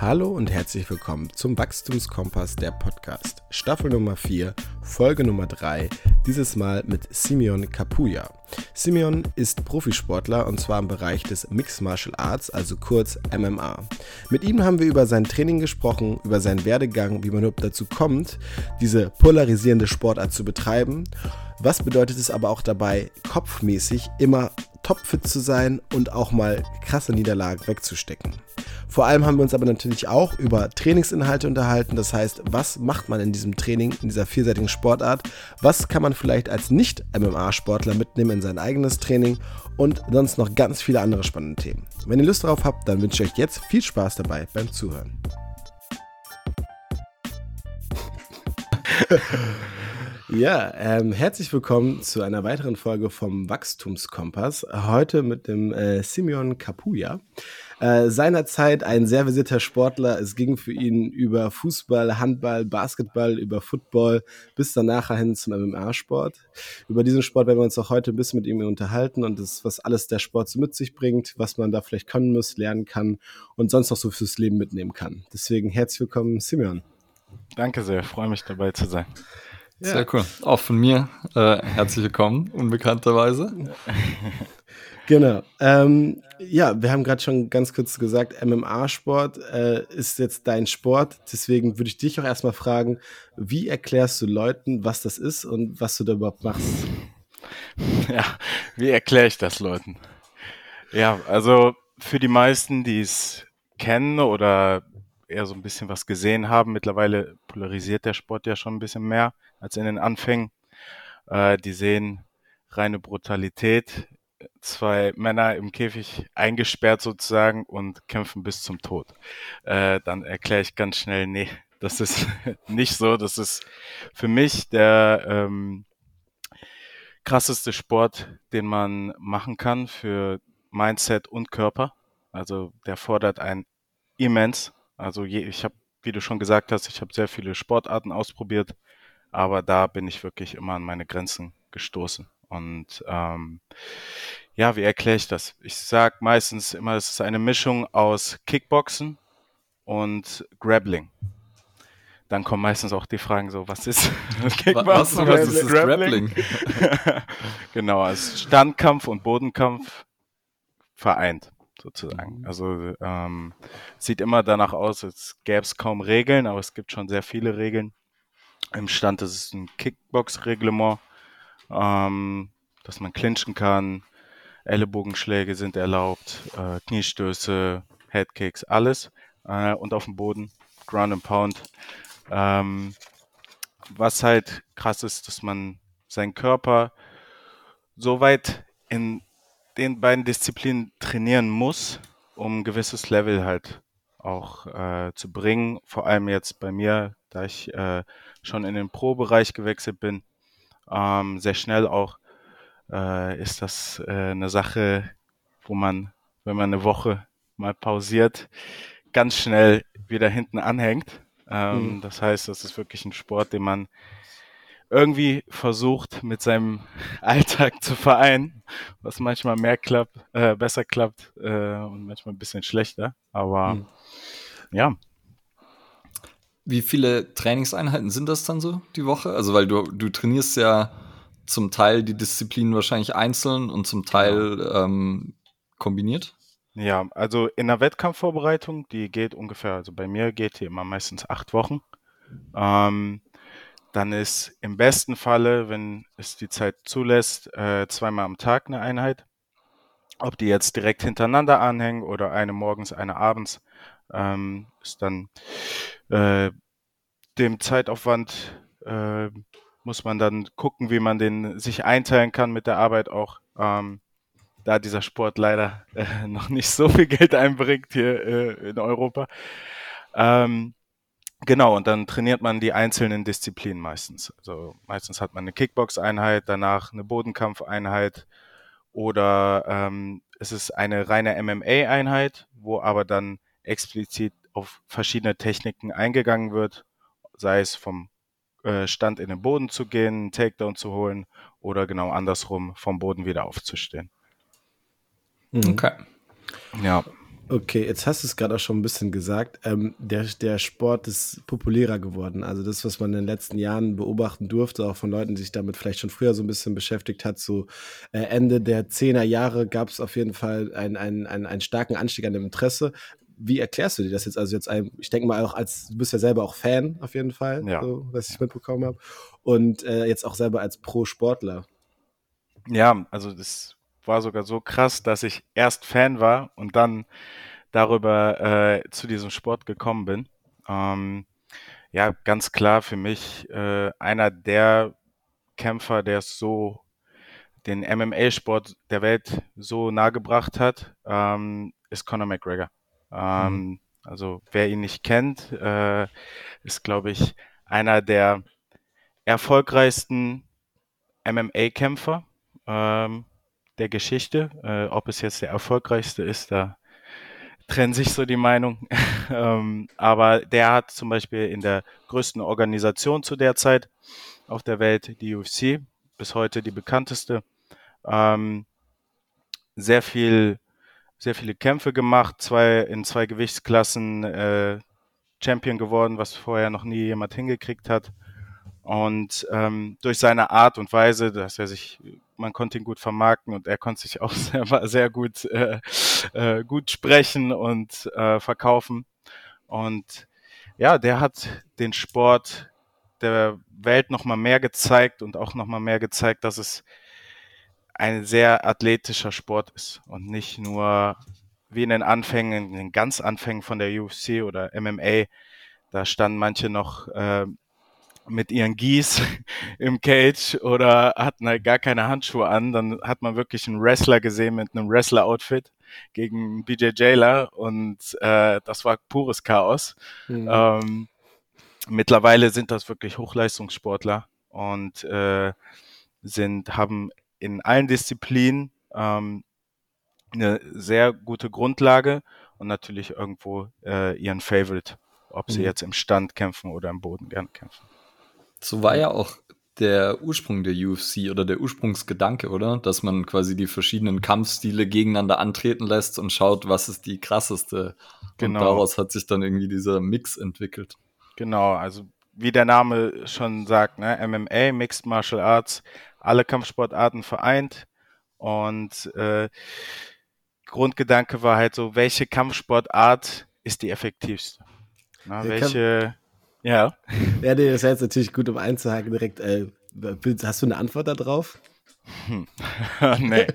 Hallo und herzlich willkommen zum Wachstumskompass der Podcast. Staffel Nummer 4, Folge Nummer 3, dieses Mal mit Simeon Kapuya. Simeon ist Profisportler und zwar im Bereich des Mixed Martial Arts, also kurz MMA. Mit ihm haben wir über sein Training gesprochen, über seinen Werdegang, wie man überhaupt dazu kommt, diese polarisierende Sportart zu betreiben. Was bedeutet es aber auch dabei, kopfmäßig immer topfit zu sein und auch mal krasse Niederlagen wegzustecken. Vor allem haben wir uns aber natürlich auch über Trainingsinhalte unterhalten. Das heißt, was macht man in diesem Training, in dieser vielseitigen Sportart? Was kann man vielleicht als Nicht-MMA-Sportler mitnehmen in sein eigenes Training? Und sonst noch ganz viele andere spannende Themen. Wenn ihr Lust darauf habt, dann wünsche ich euch jetzt viel Spaß dabei beim Zuhören. Ja, ähm, herzlich willkommen zu einer weiteren Folge vom Wachstumskompass. Heute mit dem äh, Simeon Kapuya. Äh, seinerzeit ein sehr versierter Sportler. Es ging für ihn über Fußball, Handball, Basketball, über Football bis dann nachher hin zum MMA-Sport. Über diesen Sport werden wir uns auch heute ein bisschen mit ihm unterhalten und das, was alles der Sport so mit sich bringt, was man da vielleicht können muss, lernen kann und sonst noch so fürs Leben mitnehmen kann. Deswegen herzlich willkommen, Simeon. Danke sehr, freue mich dabei zu sein. Ja. Sehr cool. Auch von mir äh, herzlich willkommen, unbekannterweise. Genau. Ähm, ja, wir haben gerade schon ganz kurz gesagt, MMA-Sport äh, ist jetzt dein Sport. Deswegen würde ich dich auch erstmal fragen, wie erklärst du Leuten, was das ist und was du da überhaupt machst? Ja, wie erkläre ich das Leuten? Ja, also für die meisten, die es kennen oder eher so ein bisschen was gesehen haben, mittlerweile polarisiert der Sport ja schon ein bisschen mehr als in den Anfängen. Äh, die sehen reine Brutalität, zwei Männer im Käfig eingesperrt sozusagen und kämpfen bis zum Tod. Äh, dann erkläre ich ganz schnell, nee, das ist nicht so. Das ist für mich der ähm, krasseste Sport, den man machen kann für Mindset und Körper. Also der fordert ein immens. Also je, ich habe, wie du schon gesagt hast, ich habe sehr viele Sportarten ausprobiert aber da bin ich wirklich immer an meine Grenzen gestoßen. Und ähm, ja, wie erkläre ich das? Ich sage meistens immer, es ist eine Mischung aus Kickboxen und Grappling. Dann kommen meistens auch die Fragen so, was ist Kickboxen? Was, was ist Grappling? genau, also Standkampf und Bodenkampf vereint sozusagen. Mhm. Also ähm, sieht immer danach aus, als gäbe es kaum Regeln, aber es gibt schon sehr viele Regeln im Stand, das ist ein Kickbox-Reglement, ähm, dass man clinchen kann, Ellenbogenschläge sind erlaubt, äh, Kniestöße, Headkicks, alles. Äh, und auf dem Boden, Ground and Pound. Ähm, was halt krass ist, dass man seinen Körper so weit in den beiden Disziplinen trainieren muss, um ein gewisses Level halt auch äh, zu bringen. Vor allem jetzt bei mir, da ich äh, schon in den Pro-Bereich gewechselt bin, ähm, sehr schnell auch, äh, ist das äh, eine Sache, wo man, wenn man eine Woche mal pausiert, ganz schnell wieder hinten anhängt. Ähm, mhm. Das heißt, das ist wirklich ein Sport, den man irgendwie versucht mit seinem Alltag zu vereinen, was manchmal mehr klappt, äh, besser klappt äh, und manchmal ein bisschen schlechter. Aber mhm. ja. Wie viele Trainingseinheiten sind das dann so die Woche? Also, weil du, du trainierst ja zum Teil die Disziplinen wahrscheinlich einzeln und zum Teil genau. ähm, kombiniert. Ja, also in der Wettkampfvorbereitung, die geht ungefähr, also bei mir geht die immer meistens acht Wochen. Ähm, dann ist im besten Falle, wenn es die Zeit zulässt, äh, zweimal am Tag eine Einheit. Ob die jetzt direkt hintereinander anhängen oder eine morgens, eine abends, ähm, ist dann äh, dem Zeitaufwand äh, muss man dann gucken, wie man den sich einteilen kann mit der Arbeit auch. Ähm, da dieser Sport leider äh, noch nicht so viel Geld einbringt hier äh, in Europa. Ähm, Genau, und dann trainiert man die einzelnen Disziplinen meistens. Also meistens hat man eine Kickbox-Einheit, danach eine Bodenkampfeinheit oder ähm, es ist eine reine MMA-Einheit, wo aber dann explizit auf verschiedene Techniken eingegangen wird, sei es vom äh, Stand in den Boden zu gehen, einen Takedown zu holen oder genau andersrum vom Boden wieder aufzustehen. Mhm. Okay. Ja. Okay, jetzt hast du es gerade auch schon ein bisschen gesagt. Ähm, der, der Sport ist populärer geworden. Also das, was man in den letzten Jahren beobachten durfte, auch von Leuten, die sich damit vielleicht schon früher so ein bisschen beschäftigt hat, so äh, Ende der 10er Jahre gab es auf jeden Fall einen, einen, einen, einen starken Anstieg an dem Interesse. Wie erklärst du dir das jetzt? Also jetzt, ein, ich denke mal auch als, du bist ja selber auch Fan auf jeden Fall, ja. so, was ich mitbekommen habe. Und äh, jetzt auch selber als Pro-Sportler. Ja, also das war sogar so krass, dass ich erst Fan war und dann darüber äh, zu diesem Sport gekommen bin. Ähm, ja, ganz klar für mich äh, einer der Kämpfer, der es so den MMA-Sport der Welt so nahe gebracht hat, ähm, ist Conor McGregor. Ähm, mhm. Also wer ihn nicht kennt, äh, ist, glaube ich, einer der erfolgreichsten MMA-Kämpfer ähm, der Geschichte. Äh, ob es jetzt der erfolgreichste ist, da trennen sich so die Meinungen. ähm, aber der hat zum Beispiel in der größten Organisation zu der Zeit auf der Welt, die UFC, bis heute die bekannteste, ähm, sehr viel, sehr viele Kämpfe gemacht, zwei in zwei Gewichtsklassen äh, Champion geworden, was vorher noch nie jemand hingekriegt hat. Und ähm, durch seine Art und Weise, dass er sich man konnte ihn gut vermarkten und er konnte sich auch selber sehr gut, äh, äh, gut sprechen und äh, verkaufen. Und ja, der hat den Sport der Welt nochmal mehr gezeigt und auch nochmal mehr gezeigt, dass es ein sehr athletischer Sport ist und nicht nur wie in den Anfängen, in den ganz Anfängen von der UFC oder MMA, da standen manche noch äh, mit ihren Gis im Cage oder hatten halt gar keine Handschuhe an, dann hat man wirklich einen Wrestler gesehen mit einem Wrestler-Outfit gegen BJ Jailer und äh, das war pures Chaos. Mhm. Ähm, mittlerweile sind das wirklich Hochleistungssportler und äh, sind, haben in allen Disziplinen ähm, eine sehr gute Grundlage und natürlich irgendwo äh, ihren Favorite, ob sie mhm. jetzt im Stand kämpfen oder im Boden gern kämpfen. So war ja auch der Ursprung der UFC oder der Ursprungsgedanke, oder? Dass man quasi die verschiedenen Kampfstile gegeneinander antreten lässt und schaut, was ist die krasseste. Genau. Und daraus hat sich dann irgendwie dieser Mix entwickelt. Genau, also wie der Name schon sagt, ne? MMA, Mixed Martial Arts, alle Kampfsportarten vereint. Und äh, Grundgedanke war halt so, welche Kampfsportart ist die effektivste? Na, welche, ja. Ja, nee, das heißt natürlich gut, um einzuhaken, direkt, äh, hast du eine Antwort darauf? Hm. nee.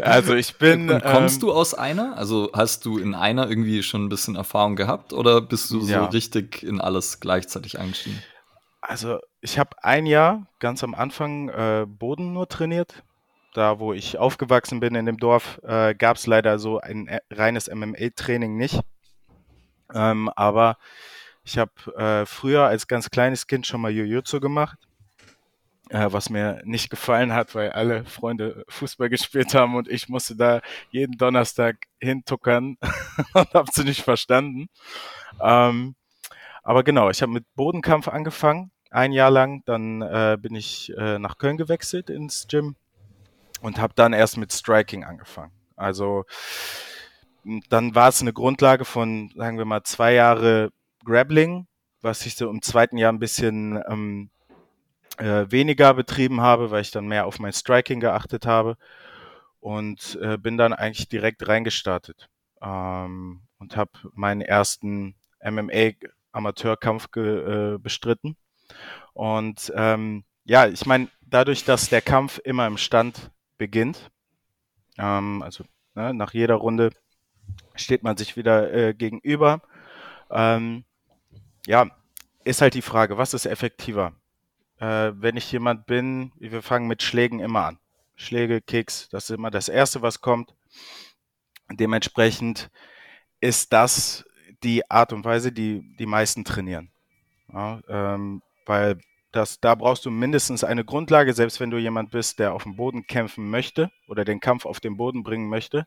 Also ich bin. Und kommst ähm, du aus einer? Also hast du in einer irgendwie schon ein bisschen Erfahrung gehabt oder bist du so richtig in alles gleichzeitig eingestiegen? Also ich habe ein Jahr ganz am Anfang äh, Boden nur trainiert. Da, wo ich aufgewachsen bin in dem Dorf, äh, gab es leider so ein äh, reines MMA-Training nicht. Ähm, aber ich habe äh, früher als ganz kleines Kind schon mal Jujutsu gemacht, äh, was mir nicht gefallen hat, weil alle Freunde Fußball gespielt haben und ich musste da jeden Donnerstag hintuckern und habe sie nicht verstanden. Ähm, aber genau, ich habe mit Bodenkampf angefangen, ein Jahr lang. Dann äh, bin ich äh, nach Köln gewechselt ins Gym und habe dann erst mit Striking angefangen. Also dann war es eine Grundlage von, sagen wir mal, zwei Jahre Grappling, was ich so im zweiten Jahr ein bisschen ähm, äh, weniger betrieben habe, weil ich dann mehr auf mein Striking geachtet habe und äh, bin dann eigentlich direkt reingestartet ähm, und habe meinen ersten MMA-Amateurkampf äh, bestritten. Und ähm, ja, ich meine, dadurch, dass der Kampf immer im Stand beginnt, ähm, also ne, nach jeder Runde steht man sich wieder äh, gegenüber. Ähm, ja, ist halt die Frage, was ist effektiver? Äh, wenn ich jemand bin, wir fangen mit Schlägen immer an. Schläge, Kicks, das ist immer das Erste, was kommt. Dementsprechend ist das die Art und Weise, die die meisten trainieren. Ja, ähm, weil das, da brauchst du mindestens eine Grundlage, selbst wenn du jemand bist, der auf dem Boden kämpfen möchte oder den Kampf auf den Boden bringen möchte,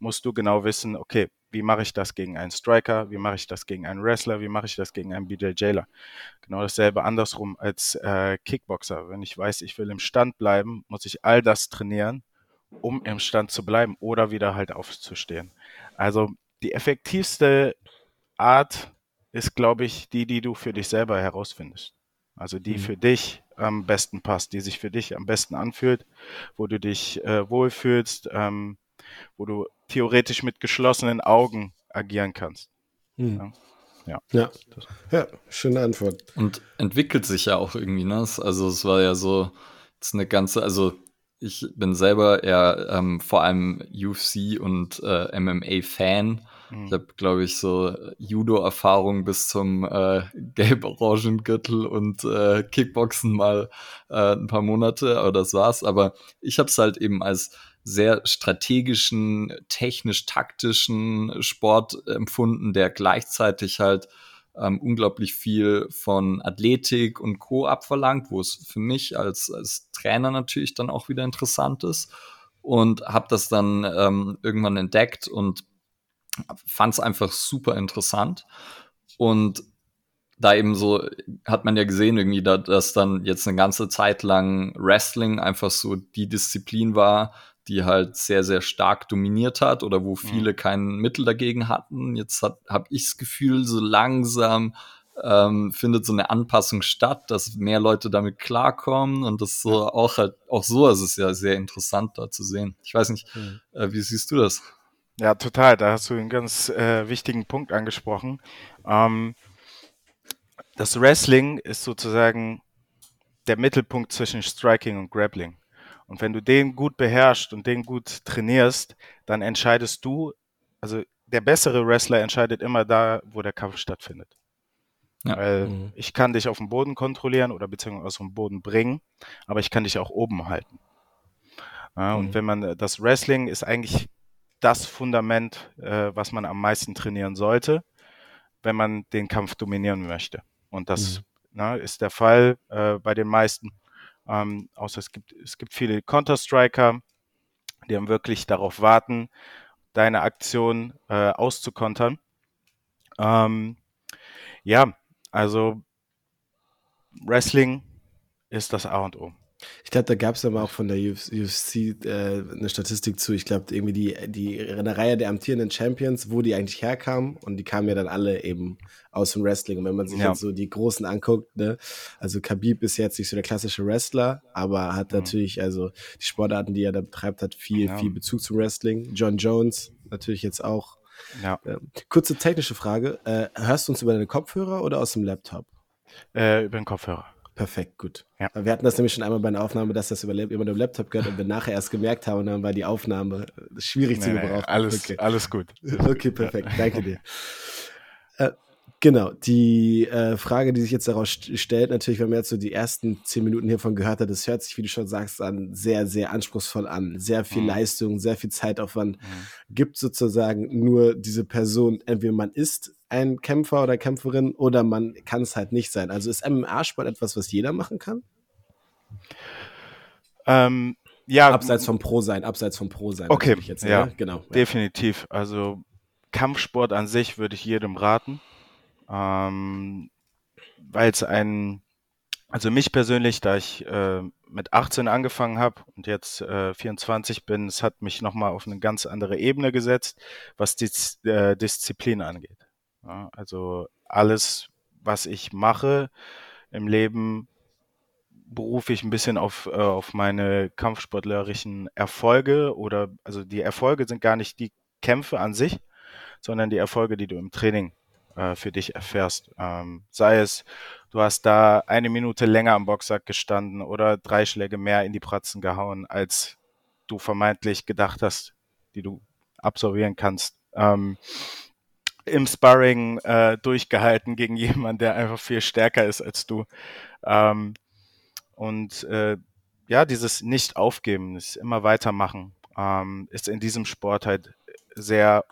musst du genau wissen, okay, wie mache ich das gegen einen Striker, wie mache ich das gegen einen Wrestler, wie mache ich das gegen einen BJ Jailer. Genau dasselbe andersrum als äh, Kickboxer. Wenn ich weiß, ich will im Stand bleiben, muss ich all das trainieren, um im Stand zu bleiben oder wieder halt aufzustehen. Also die effektivste Art ist, glaube ich, die, die du für dich selber herausfindest. Also die mhm. für dich am besten passt, die sich für dich am besten anfühlt, wo du dich äh, wohlfühlst, ähm, wo du theoretisch mit geschlossenen Augen agieren kannst. Mhm. Ja. Ja. ja. schöne Antwort. Und entwickelt sich ja auch irgendwie, ne? Also es war ja so, es eine ganze, also ich bin selber eher ähm, vor allem UFC und äh, MMA-Fan Mhm. Ich habe, glaube ich, so Judo-Erfahrung bis zum äh, gelb-orangen Gürtel und äh, Kickboxen mal äh, ein paar Monate, aber das war's. Aber ich habe es halt eben als sehr strategischen, technisch-taktischen Sport empfunden, der gleichzeitig halt ähm, unglaublich viel von Athletik und Co. abverlangt, wo es für mich als, als Trainer natürlich dann auch wieder interessant ist. Und habe das dann ähm, irgendwann entdeckt und fand es einfach super interessant. Und da eben so hat man ja gesehen, irgendwie, da, dass dann jetzt eine ganze Zeit lang Wrestling einfach so die Disziplin war, die halt sehr, sehr stark dominiert hat oder wo mhm. viele mhm. kein Mittel dagegen hatten. Jetzt habe ich das Gefühl, so langsam ähm, findet so eine Anpassung statt, dass mehr Leute damit klarkommen und das so auch halt, auch so ist es ja sehr interessant da zu sehen. Ich weiß nicht, mhm. äh, wie siehst du das? Ja, total. Da hast du einen ganz äh, wichtigen Punkt angesprochen. Ähm, das Wrestling ist sozusagen der Mittelpunkt zwischen Striking und Grappling. Und wenn du den gut beherrschst und den gut trainierst, dann entscheidest du, also der bessere Wrestler entscheidet immer da, wo der Kampf stattfindet. Ja. Weil mhm. ich kann dich auf dem Boden kontrollieren oder beziehungsweise aus dem Boden bringen, aber ich kann dich auch oben halten. Ja, mhm. Und wenn man das Wrestling ist eigentlich das Fundament, äh, was man am meisten trainieren sollte, wenn man den Kampf dominieren möchte. Und das mhm. na, ist der Fall äh, bei den meisten. Ähm, außer es gibt, es gibt viele Counter-Striker, die dann wirklich darauf warten, deine Aktion äh, auszukontern. Ähm, ja, also Wrestling ist das A und O. Ich glaube, da gab es aber auch von der UFC äh, eine Statistik zu. Ich glaube, irgendwie die, die eine Reihe der amtierenden Champions, wo die eigentlich herkamen. Und die kamen ja dann alle eben aus dem Wrestling. Und wenn man sich ja. jetzt so die Großen anguckt, ne, also Khabib ist jetzt nicht so der klassische Wrestler, aber hat mhm. natürlich, also die Sportarten, die er da betreibt, hat viel, ja. viel Bezug zum Wrestling. John Jones natürlich jetzt auch. Ja. Äh, kurze technische Frage. Äh, hörst du uns über deine Kopfhörer oder aus dem Laptop? Äh, über den Kopfhörer. Perfekt, gut. Ja. Wir hatten das nämlich schon einmal bei einer Aufnahme, dass das über, über den Laptop gehört und wir nachher erst gemerkt haben, und dann war die Aufnahme schwierig nee, zu gebrauchen. Nee, alles, okay. alles gut. Okay, perfekt. Danke dir. Äh, genau, die äh, Frage, die sich jetzt daraus stellt, natürlich, wenn man jetzt so die ersten zehn Minuten hiervon gehört hat, das hört sich, wie du schon sagst, an sehr, sehr anspruchsvoll an. Sehr viel mhm. Leistung, sehr viel Zeitaufwand. Mhm. Gibt sozusagen nur diese Person, entweder man ist ein Kämpfer oder Kämpferin oder man kann es halt nicht sein. Also ist MMA-Sport etwas, was jeder machen kann? Ähm, ja. Abseits vom Pro sein, abseits vom Pro sein. Okay, jetzt, ja, ne? genau. Definitiv. Also Kampfsport an sich würde ich jedem raten, ähm, weil es ein, also mich persönlich, da ich äh, mit 18 angefangen habe und jetzt äh, 24 bin, es hat mich nochmal auf eine ganz andere Ebene gesetzt, was die äh, Disziplin angeht. Ja, also alles, was ich mache im Leben, berufe ich ein bisschen auf, äh, auf meine kampfsportlerischen Erfolge oder also die Erfolge sind gar nicht die Kämpfe an sich, sondern die Erfolge, die du im Training äh, für dich erfährst. Ähm, sei es, du hast da eine Minute länger am Boxsack gestanden oder drei Schläge mehr in die Pratzen gehauen, als du vermeintlich gedacht hast, die du absolvieren kannst. Ähm, im Sparring äh, durchgehalten gegen jemanden, der einfach viel stärker ist als du. Ähm, und äh, ja, dieses Nicht-Aufgeben, das immer weitermachen, ähm, ist in diesem Sport halt sehr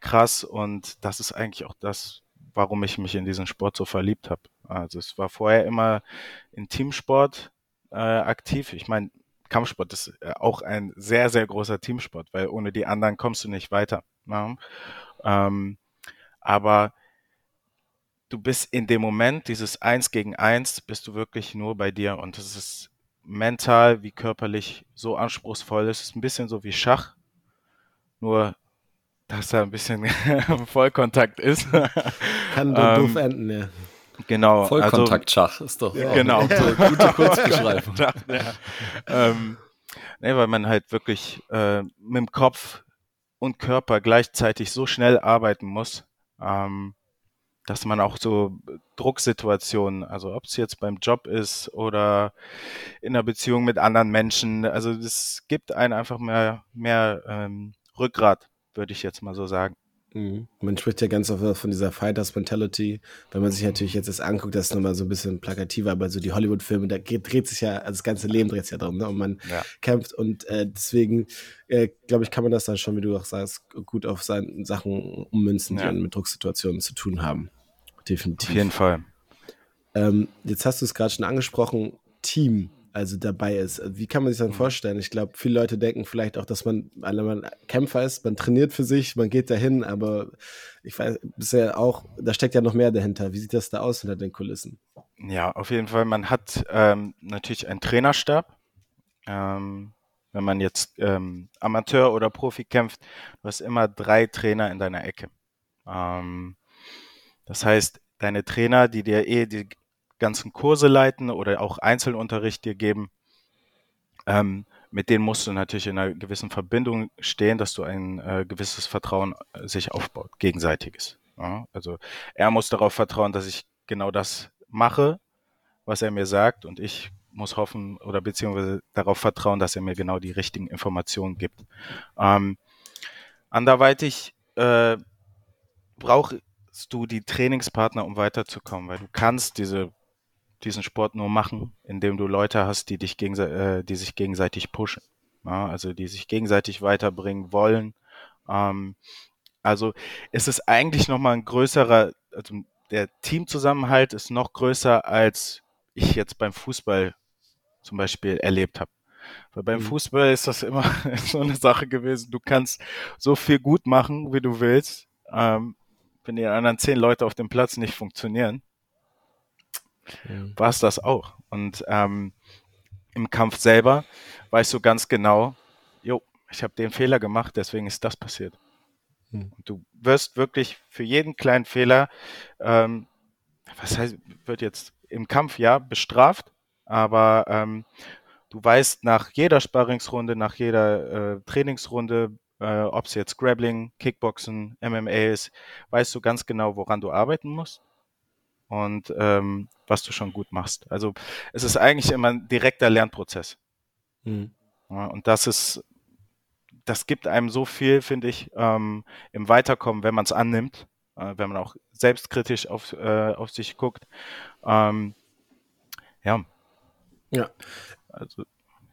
krass und das ist eigentlich auch das, warum ich mich in diesen Sport so verliebt habe. Also es war vorher immer in Teamsport äh, aktiv. Ich meine, Kampfsport ist äh, auch ein sehr, sehr großer Teamsport, weil ohne die anderen kommst du nicht weiter. Ne? Ähm, aber du bist in dem Moment, dieses Eins gegen Eins, bist du wirklich nur bei dir und es ist mental wie körperlich so anspruchsvoll. Es ist ein bisschen so wie Schach, nur dass da ein bisschen Vollkontakt ist. Kann ähm, doof enden, ja. Genau. Vollkontaktschach also, ist doch ja. genau. gute, gute Kurzbeschreibung. ja. ähm, nee, weil man halt wirklich äh, mit dem Kopf und Körper gleichzeitig so schnell arbeiten muss, ähm, dass man auch so Drucksituationen, also ob es jetzt beim Job ist oder in einer Beziehung mit anderen Menschen, also es gibt einen einfach mehr, mehr ähm, Rückgrat, würde ich jetzt mal so sagen. Mhm. Man spricht ja ganz oft von dieser Fighters Mentality. Wenn man sich natürlich jetzt das anguckt, das ist nochmal so ein bisschen plakativer, aber so die Hollywood-Filme, da geht, dreht sich ja, also das ganze Leben dreht sich ja darum, ne? Und man ja. kämpft und äh, deswegen, äh, glaube ich, kann man das dann schon, wie du auch sagst, gut auf seine Sachen ummünzen, die ja. mit Drucksituationen zu tun haben. Definitiv. Auf jeden Fall. Ähm, jetzt hast du es gerade schon angesprochen, Team also dabei ist. Wie kann man sich das mhm. vorstellen? Ich glaube, viele Leute denken vielleicht auch, dass man, weil man Kämpfer ist, man trainiert für sich, man geht dahin, aber ich weiß, bisher auch, da steckt ja noch mehr dahinter. Wie sieht das da aus hinter den Kulissen? Ja, auf jeden Fall. Man hat ähm, natürlich einen Trainerstab. Ähm, wenn man jetzt ähm, Amateur oder Profi kämpft, du hast immer drei Trainer in deiner Ecke. Ähm, das heißt, deine Trainer, die dir eh die ganzen Kurse leiten oder auch Einzelunterricht dir geben. Ähm, mit denen musst du natürlich in einer gewissen Verbindung stehen, dass du ein äh, gewisses Vertrauen äh, sich aufbaut, gegenseitiges. Ja? Also er muss darauf vertrauen, dass ich genau das mache, was er mir sagt und ich muss hoffen oder beziehungsweise darauf vertrauen, dass er mir genau die richtigen Informationen gibt. Ähm, anderweitig äh, brauchst du die Trainingspartner, um weiterzukommen, weil du kannst diese diesen Sport nur machen, indem du Leute hast, die dich äh, die sich gegenseitig pushen. Ja, also die sich gegenseitig weiterbringen wollen. Ähm, also es ist eigentlich nochmal ein größerer, also der Teamzusammenhalt ist noch größer, als ich jetzt beim Fußball zum Beispiel erlebt habe. Weil beim mhm. Fußball ist das immer so eine Sache gewesen, du kannst so viel gut machen, wie du willst. Ähm, wenn die anderen zehn Leute auf dem Platz nicht funktionieren, mhm. war es das auch. Und ähm, im Kampf selber weißt du ganz genau, jo, ich habe den Fehler gemacht, deswegen ist das passiert. Mhm. du wirst wirklich für jeden kleinen Fehler, ähm, was heißt, wird jetzt im Kampf ja bestraft, aber ähm, du weißt nach jeder Sparringsrunde, nach jeder äh, Trainingsrunde, äh, ob es jetzt Grappling, Kickboxen, MMA ist, weißt du ganz genau, woran du arbeiten musst und ähm, was du schon gut machst. Also es ist eigentlich immer ein direkter Lernprozess. Mhm. Ja, und das ist, das gibt einem so viel, finde ich, ähm, im Weiterkommen, wenn man es annimmt, äh, wenn man auch selbstkritisch auf, äh, auf sich guckt. Ähm, ja. Ja. Also,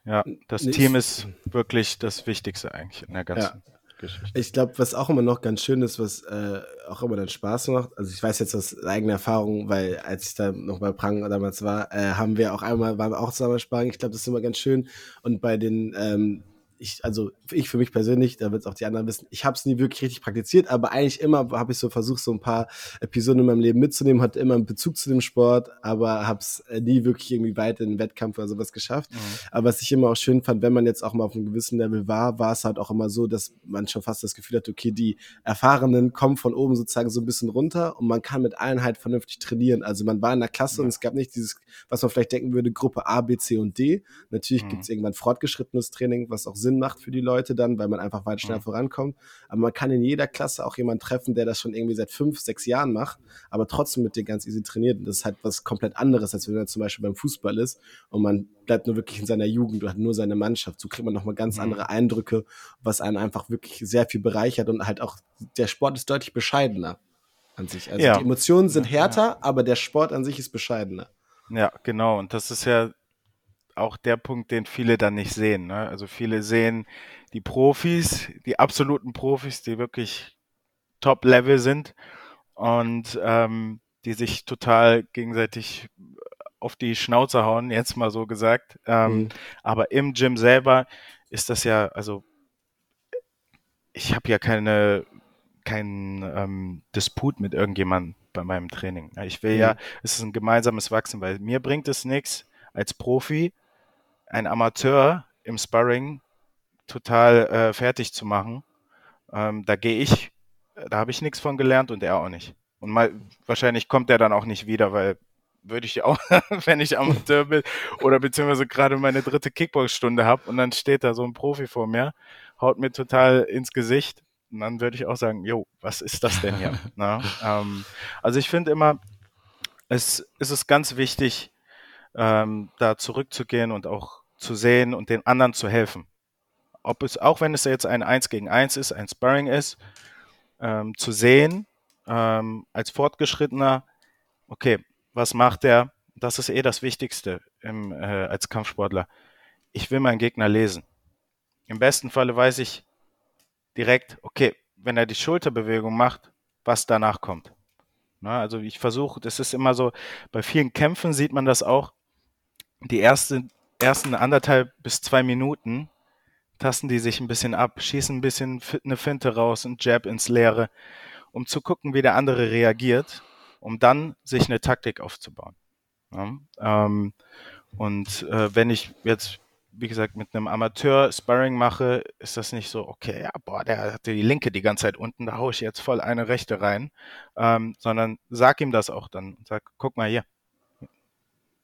ja, das Nicht. Team ist wirklich das Wichtigste eigentlich in der ganzen. Ja. Geschichte. Ich glaube, was auch immer noch ganz schön ist, was äh, auch immer dann Spaß macht, also ich weiß jetzt aus eigener Erfahrung, weil als ich da noch bei Prang damals war, äh, haben wir auch einmal, waren wir auch zusammen sparen. Ich glaube, das ist immer ganz schön. Und bei den ähm, ich, also ich für mich persönlich, da wird es auch die anderen wissen, ich habe es nie wirklich richtig praktiziert, aber eigentlich immer habe ich so versucht, so ein paar Episoden in meinem Leben mitzunehmen, hatte immer einen Bezug zu dem Sport, aber habe es äh, nie wirklich irgendwie weit in den Wettkampf oder sowas geschafft. Mhm. Aber was ich immer auch schön fand, wenn man jetzt auch mal auf einem gewissen Level war, war es halt auch immer so, dass man schon fast das Gefühl hat, okay, die Erfahrenen kommen von oben sozusagen so ein bisschen runter und man kann mit allen halt vernünftig trainieren. Also man war in der Klasse mhm. und es gab nicht dieses, was man vielleicht denken würde, Gruppe A, B, C und D. Natürlich mhm. gibt es irgendwann fortgeschrittenes Training, was auch Sinn Sinn macht für die Leute dann, weil man einfach weit schneller mhm. vorankommt. Aber man kann in jeder Klasse auch jemanden treffen, der das schon irgendwie seit fünf, sechs Jahren macht, aber trotzdem mit dir ganz easy trainiert. Und das ist halt was komplett anderes, als wenn man zum Beispiel beim Fußball ist und man bleibt nur wirklich in seiner Jugend und hat nur seine Mannschaft. So kriegt man nochmal ganz mhm. andere Eindrücke, was einen einfach wirklich sehr viel bereichert und halt auch, der Sport ist deutlich bescheidener an sich. Also ja. die Emotionen sind härter, ja. aber der Sport an sich ist bescheidener. Ja, genau. Und das ist ja auch der Punkt, den viele dann nicht sehen. Ne? Also viele sehen die Profis, die absoluten Profis, die wirklich Top-Level sind und ähm, die sich total gegenseitig auf die Schnauze hauen, jetzt mal so gesagt. Ähm, mhm. Aber im Gym selber ist das ja, also ich habe ja keine keinen ähm, Disput mit irgendjemandem bei meinem Training. Ich will mhm. ja, es ist ein gemeinsames Wachsen, weil mir bringt es nichts als Profi ein Amateur im Sparring total äh, fertig zu machen, Ähm, da gehe ich, da habe ich nichts von gelernt und er auch nicht. Und mal, wahrscheinlich kommt er dann auch nicht wieder, weil würde ich auch, wenn ich Amateur bin oder beziehungsweise gerade meine dritte Kickbox-Stunde habe und dann steht da so ein Profi vor mir, haut mir total ins Gesicht und dann würde ich auch sagen, jo, was ist das denn hier? Na, ähm, also ich finde immer, es, es ist ganz wichtig, ähm, da zurückzugehen und auch zu sehen und den anderen zu helfen. Ob es, auch wenn es jetzt ein 1 gegen 1 ist, ein Sparring ist, ähm, zu sehen, ähm, als Fortgeschrittener, okay, was macht der? Das ist eh das Wichtigste im, äh, als Kampfsportler. Ich will meinen Gegner lesen. Im besten Falle weiß ich direkt, okay, wenn er die Schulterbewegung macht, was danach kommt. Na, also ich versuche, das ist immer so, bei vielen Kämpfen sieht man das auch, die erste, ersten anderthalb bis zwei Minuten tasten die sich ein bisschen ab, schießen ein bisschen eine Finte raus, ein Jab ins Leere, um zu gucken, wie der andere reagiert, um dann sich eine Taktik aufzubauen. Ja, ähm, und äh, wenn ich jetzt, wie gesagt, mit einem Amateur Sparring mache, ist das nicht so, okay, ja, boah, der hat die linke die ganze Zeit unten, da haue ich jetzt voll eine rechte rein, ähm, sondern sag ihm das auch dann und sag, guck mal hier,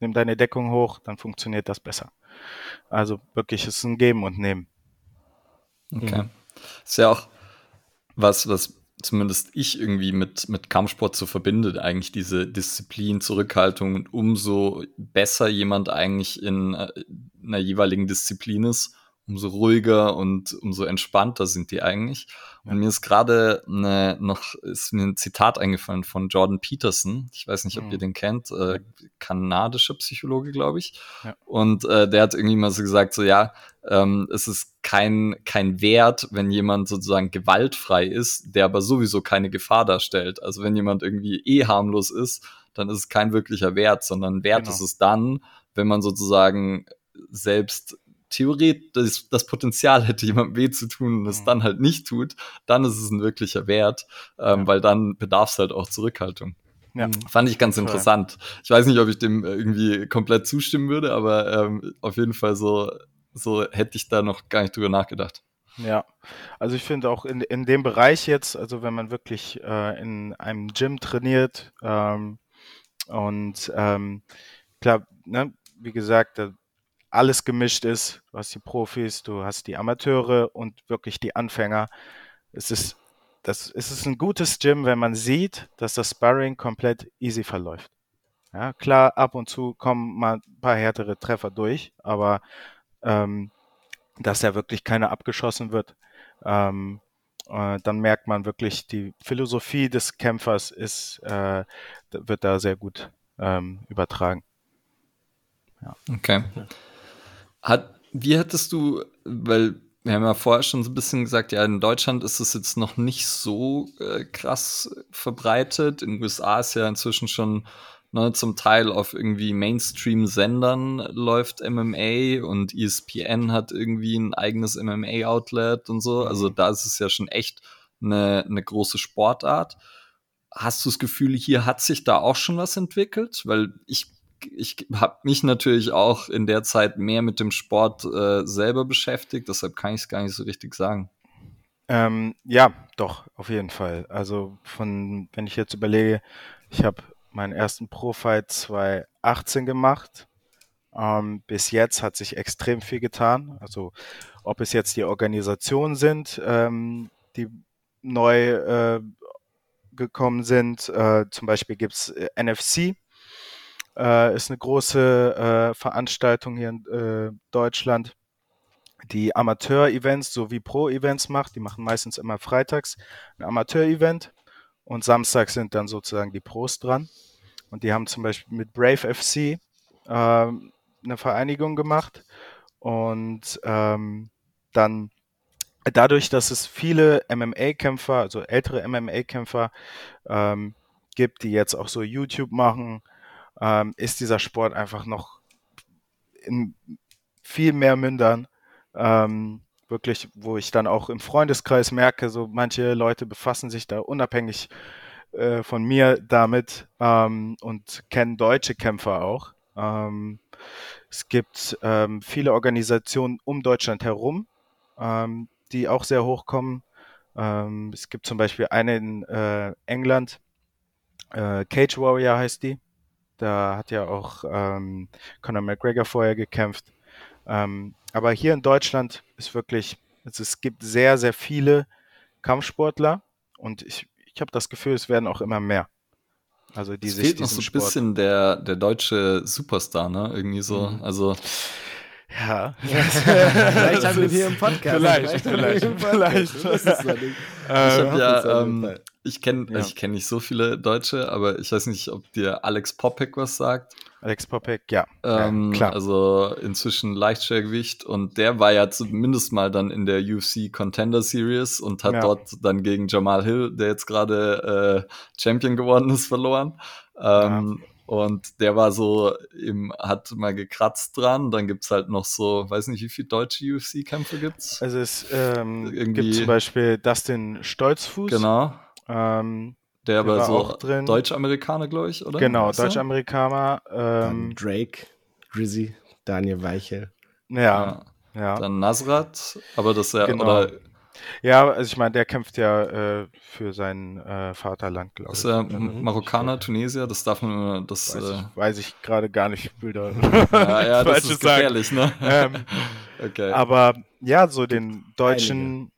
nimm deine Deckung hoch, dann funktioniert das besser. Also wirklich, es ist ein Geben und Nehmen. Okay. Mhm. Ist ja auch was, was zumindest ich irgendwie mit, mit Kampfsport zu verbindet, eigentlich diese Disziplin, Zurückhaltung und umso besser jemand eigentlich in äh, einer jeweiligen Disziplin ist, umso ruhiger und umso entspannter sind die eigentlich. Und mir ist gerade ne, noch ist mir ein Zitat eingefallen von Jordan Peterson. Ich weiß nicht, ob mhm. ihr den kennt, äh, kanadischer Psychologe, glaube ich. Ja. Und äh, der hat irgendwie mal so gesagt, so ja, ähm, es ist kein, kein Wert, wenn jemand sozusagen gewaltfrei ist, der aber sowieso keine Gefahr darstellt. Also wenn jemand irgendwie eh harmlos ist, dann ist es kein wirklicher Wert, sondern Wert genau. ist es dann, wenn man sozusagen selbst theoretisch das, Potenzial hätte, jemandem weh zu tun und es mhm. dann halt nicht tut, dann ist es ein wirklicher Wert, ähm, ja. weil dann bedarf es halt auch Zurückhaltung. Ja. Fand ich ganz interessant. Ich weiß nicht, ob ich dem irgendwie komplett zustimmen würde, aber ähm, auf jeden Fall so, so hätte ich da noch gar nicht drüber nachgedacht. Ja, also ich finde auch in, in dem Bereich jetzt, also wenn man wirklich äh, in einem Gym trainiert ähm, und ähm, klar, ne, wie gesagt, da alles gemischt ist. Du hast die Profis, du hast die Amateure und wirklich die Anfänger. Es ist, das, es ist ein gutes Gym, wenn man sieht, dass das Sparring komplett easy verläuft. Ja, klar, ab und zu kommen mal ein paar härtere Treffer durch, aber ähm, dass ja wirklich keiner abgeschossen wird, ähm, äh, dann merkt man wirklich, die Philosophie des Kämpfers ist, äh, wird da sehr gut ähm, übertragen. Ja. Okay. Hat, wie hättest du, weil wir haben ja vorher schon so ein bisschen gesagt, ja, in Deutschland ist es jetzt noch nicht so äh, krass verbreitet. In den USA ist ja inzwischen schon ne, zum Teil auf irgendwie Mainstream-Sendern läuft MMA und ESPN hat irgendwie ein eigenes MMA-Outlet und so. Also mhm. da ist es ja schon echt eine, eine große Sportart. Hast du das Gefühl, hier hat sich da auch schon was entwickelt? Weil ich ich habe mich natürlich auch in der Zeit mehr mit dem Sport äh, selber beschäftigt, deshalb kann ich es gar nicht so richtig sagen. Ähm, ja, doch, auf jeden Fall. Also von, wenn ich jetzt überlege, ich habe meinen ersten Pro-Fight 2018 gemacht. Ähm, bis jetzt hat sich extrem viel getan. Also ob es jetzt die Organisationen sind, ähm, die neu äh, gekommen sind. Äh, zum Beispiel gibt's äh, NFC, äh, ist eine große äh, Veranstaltung hier in äh, Deutschland, die Amateur-Events sowie Pro-Events macht. Die machen meistens immer freitags ein Amateur-Event und samstags sind dann sozusagen die Pros dran. Und die haben zum Beispiel mit Brave FC äh, eine Vereinigung gemacht und ähm, dann dadurch, dass es viele MMA-Kämpfer, also ältere MMA-Kämpfer ähm, gibt, die jetzt auch so YouTube machen, ähm, ist dieser Sport einfach noch in viel mehr Mündern. Ähm, wirklich, wo ich dann auch im Freundeskreis merke, so manche Leute befassen sich da unabhängig äh, von mir damit ähm, und kennen deutsche Kämpfer auch. Ähm, es gibt ähm, viele Organisationen um Deutschland herum, ähm, die auch sehr hochkommen. Ähm, es gibt zum Beispiel eine in äh, England, äh, Cage Warrior heißt die. Da hat ja auch ähm, Conor McGregor vorher gekämpft. Ähm, aber hier in Deutschland ist wirklich, also es gibt sehr, sehr viele Kampfsportler und ich, ich habe das Gefühl, es werden auch immer mehr. Also die es fehlt noch so ein bisschen der, der deutsche Superstar, ne? Irgendwie so. Mhm. Also ja. vielleicht haben wir hier im Podcast. Vielleicht, vielleicht, vielleicht. vielleicht. ich habe ja, ähm, ich kenne ja. ich kenn nicht so viele Deutsche, aber ich weiß nicht, ob dir Alex Popek was sagt. Alex Popek, ja. Ähm, ja klar. Also inzwischen Leichtschwergewicht und der war ja zumindest mal dann in der UFC Contender Series und hat ja. dort dann gegen Jamal Hill, der jetzt gerade äh, Champion geworden ist, verloren. Ähm, ja. Und der war so, im, hat mal gekratzt dran. Dann gibt es halt noch so, weiß nicht, wie viele deutsche UFC-Kämpfe gibt's? Also es ähm, Irgendwie, gibt zum Beispiel Dustin Stolzfuß. Genau. Ähm, der, der aber so Deutsch-Amerikaner, glaube ich, oder? Genau, Deutsch-Amerikaner. Ähm, Drake, Drizzy, Daniel Weichel. Ja, ja. ja. Dann Nasrat, aber das ja, genau. oder ja, also ich meine, der kämpft ja äh, für sein äh, Vaterland, glaube ich. Ist er mhm. Marokkaner, Tunesier? Das darf man, das weiß ich, äh, weiß ich gerade gar nicht, Bilder. Ja, ja das ist gefährlich, sagen. ne? Ähm, okay. Aber ja, so den deutschen Einige.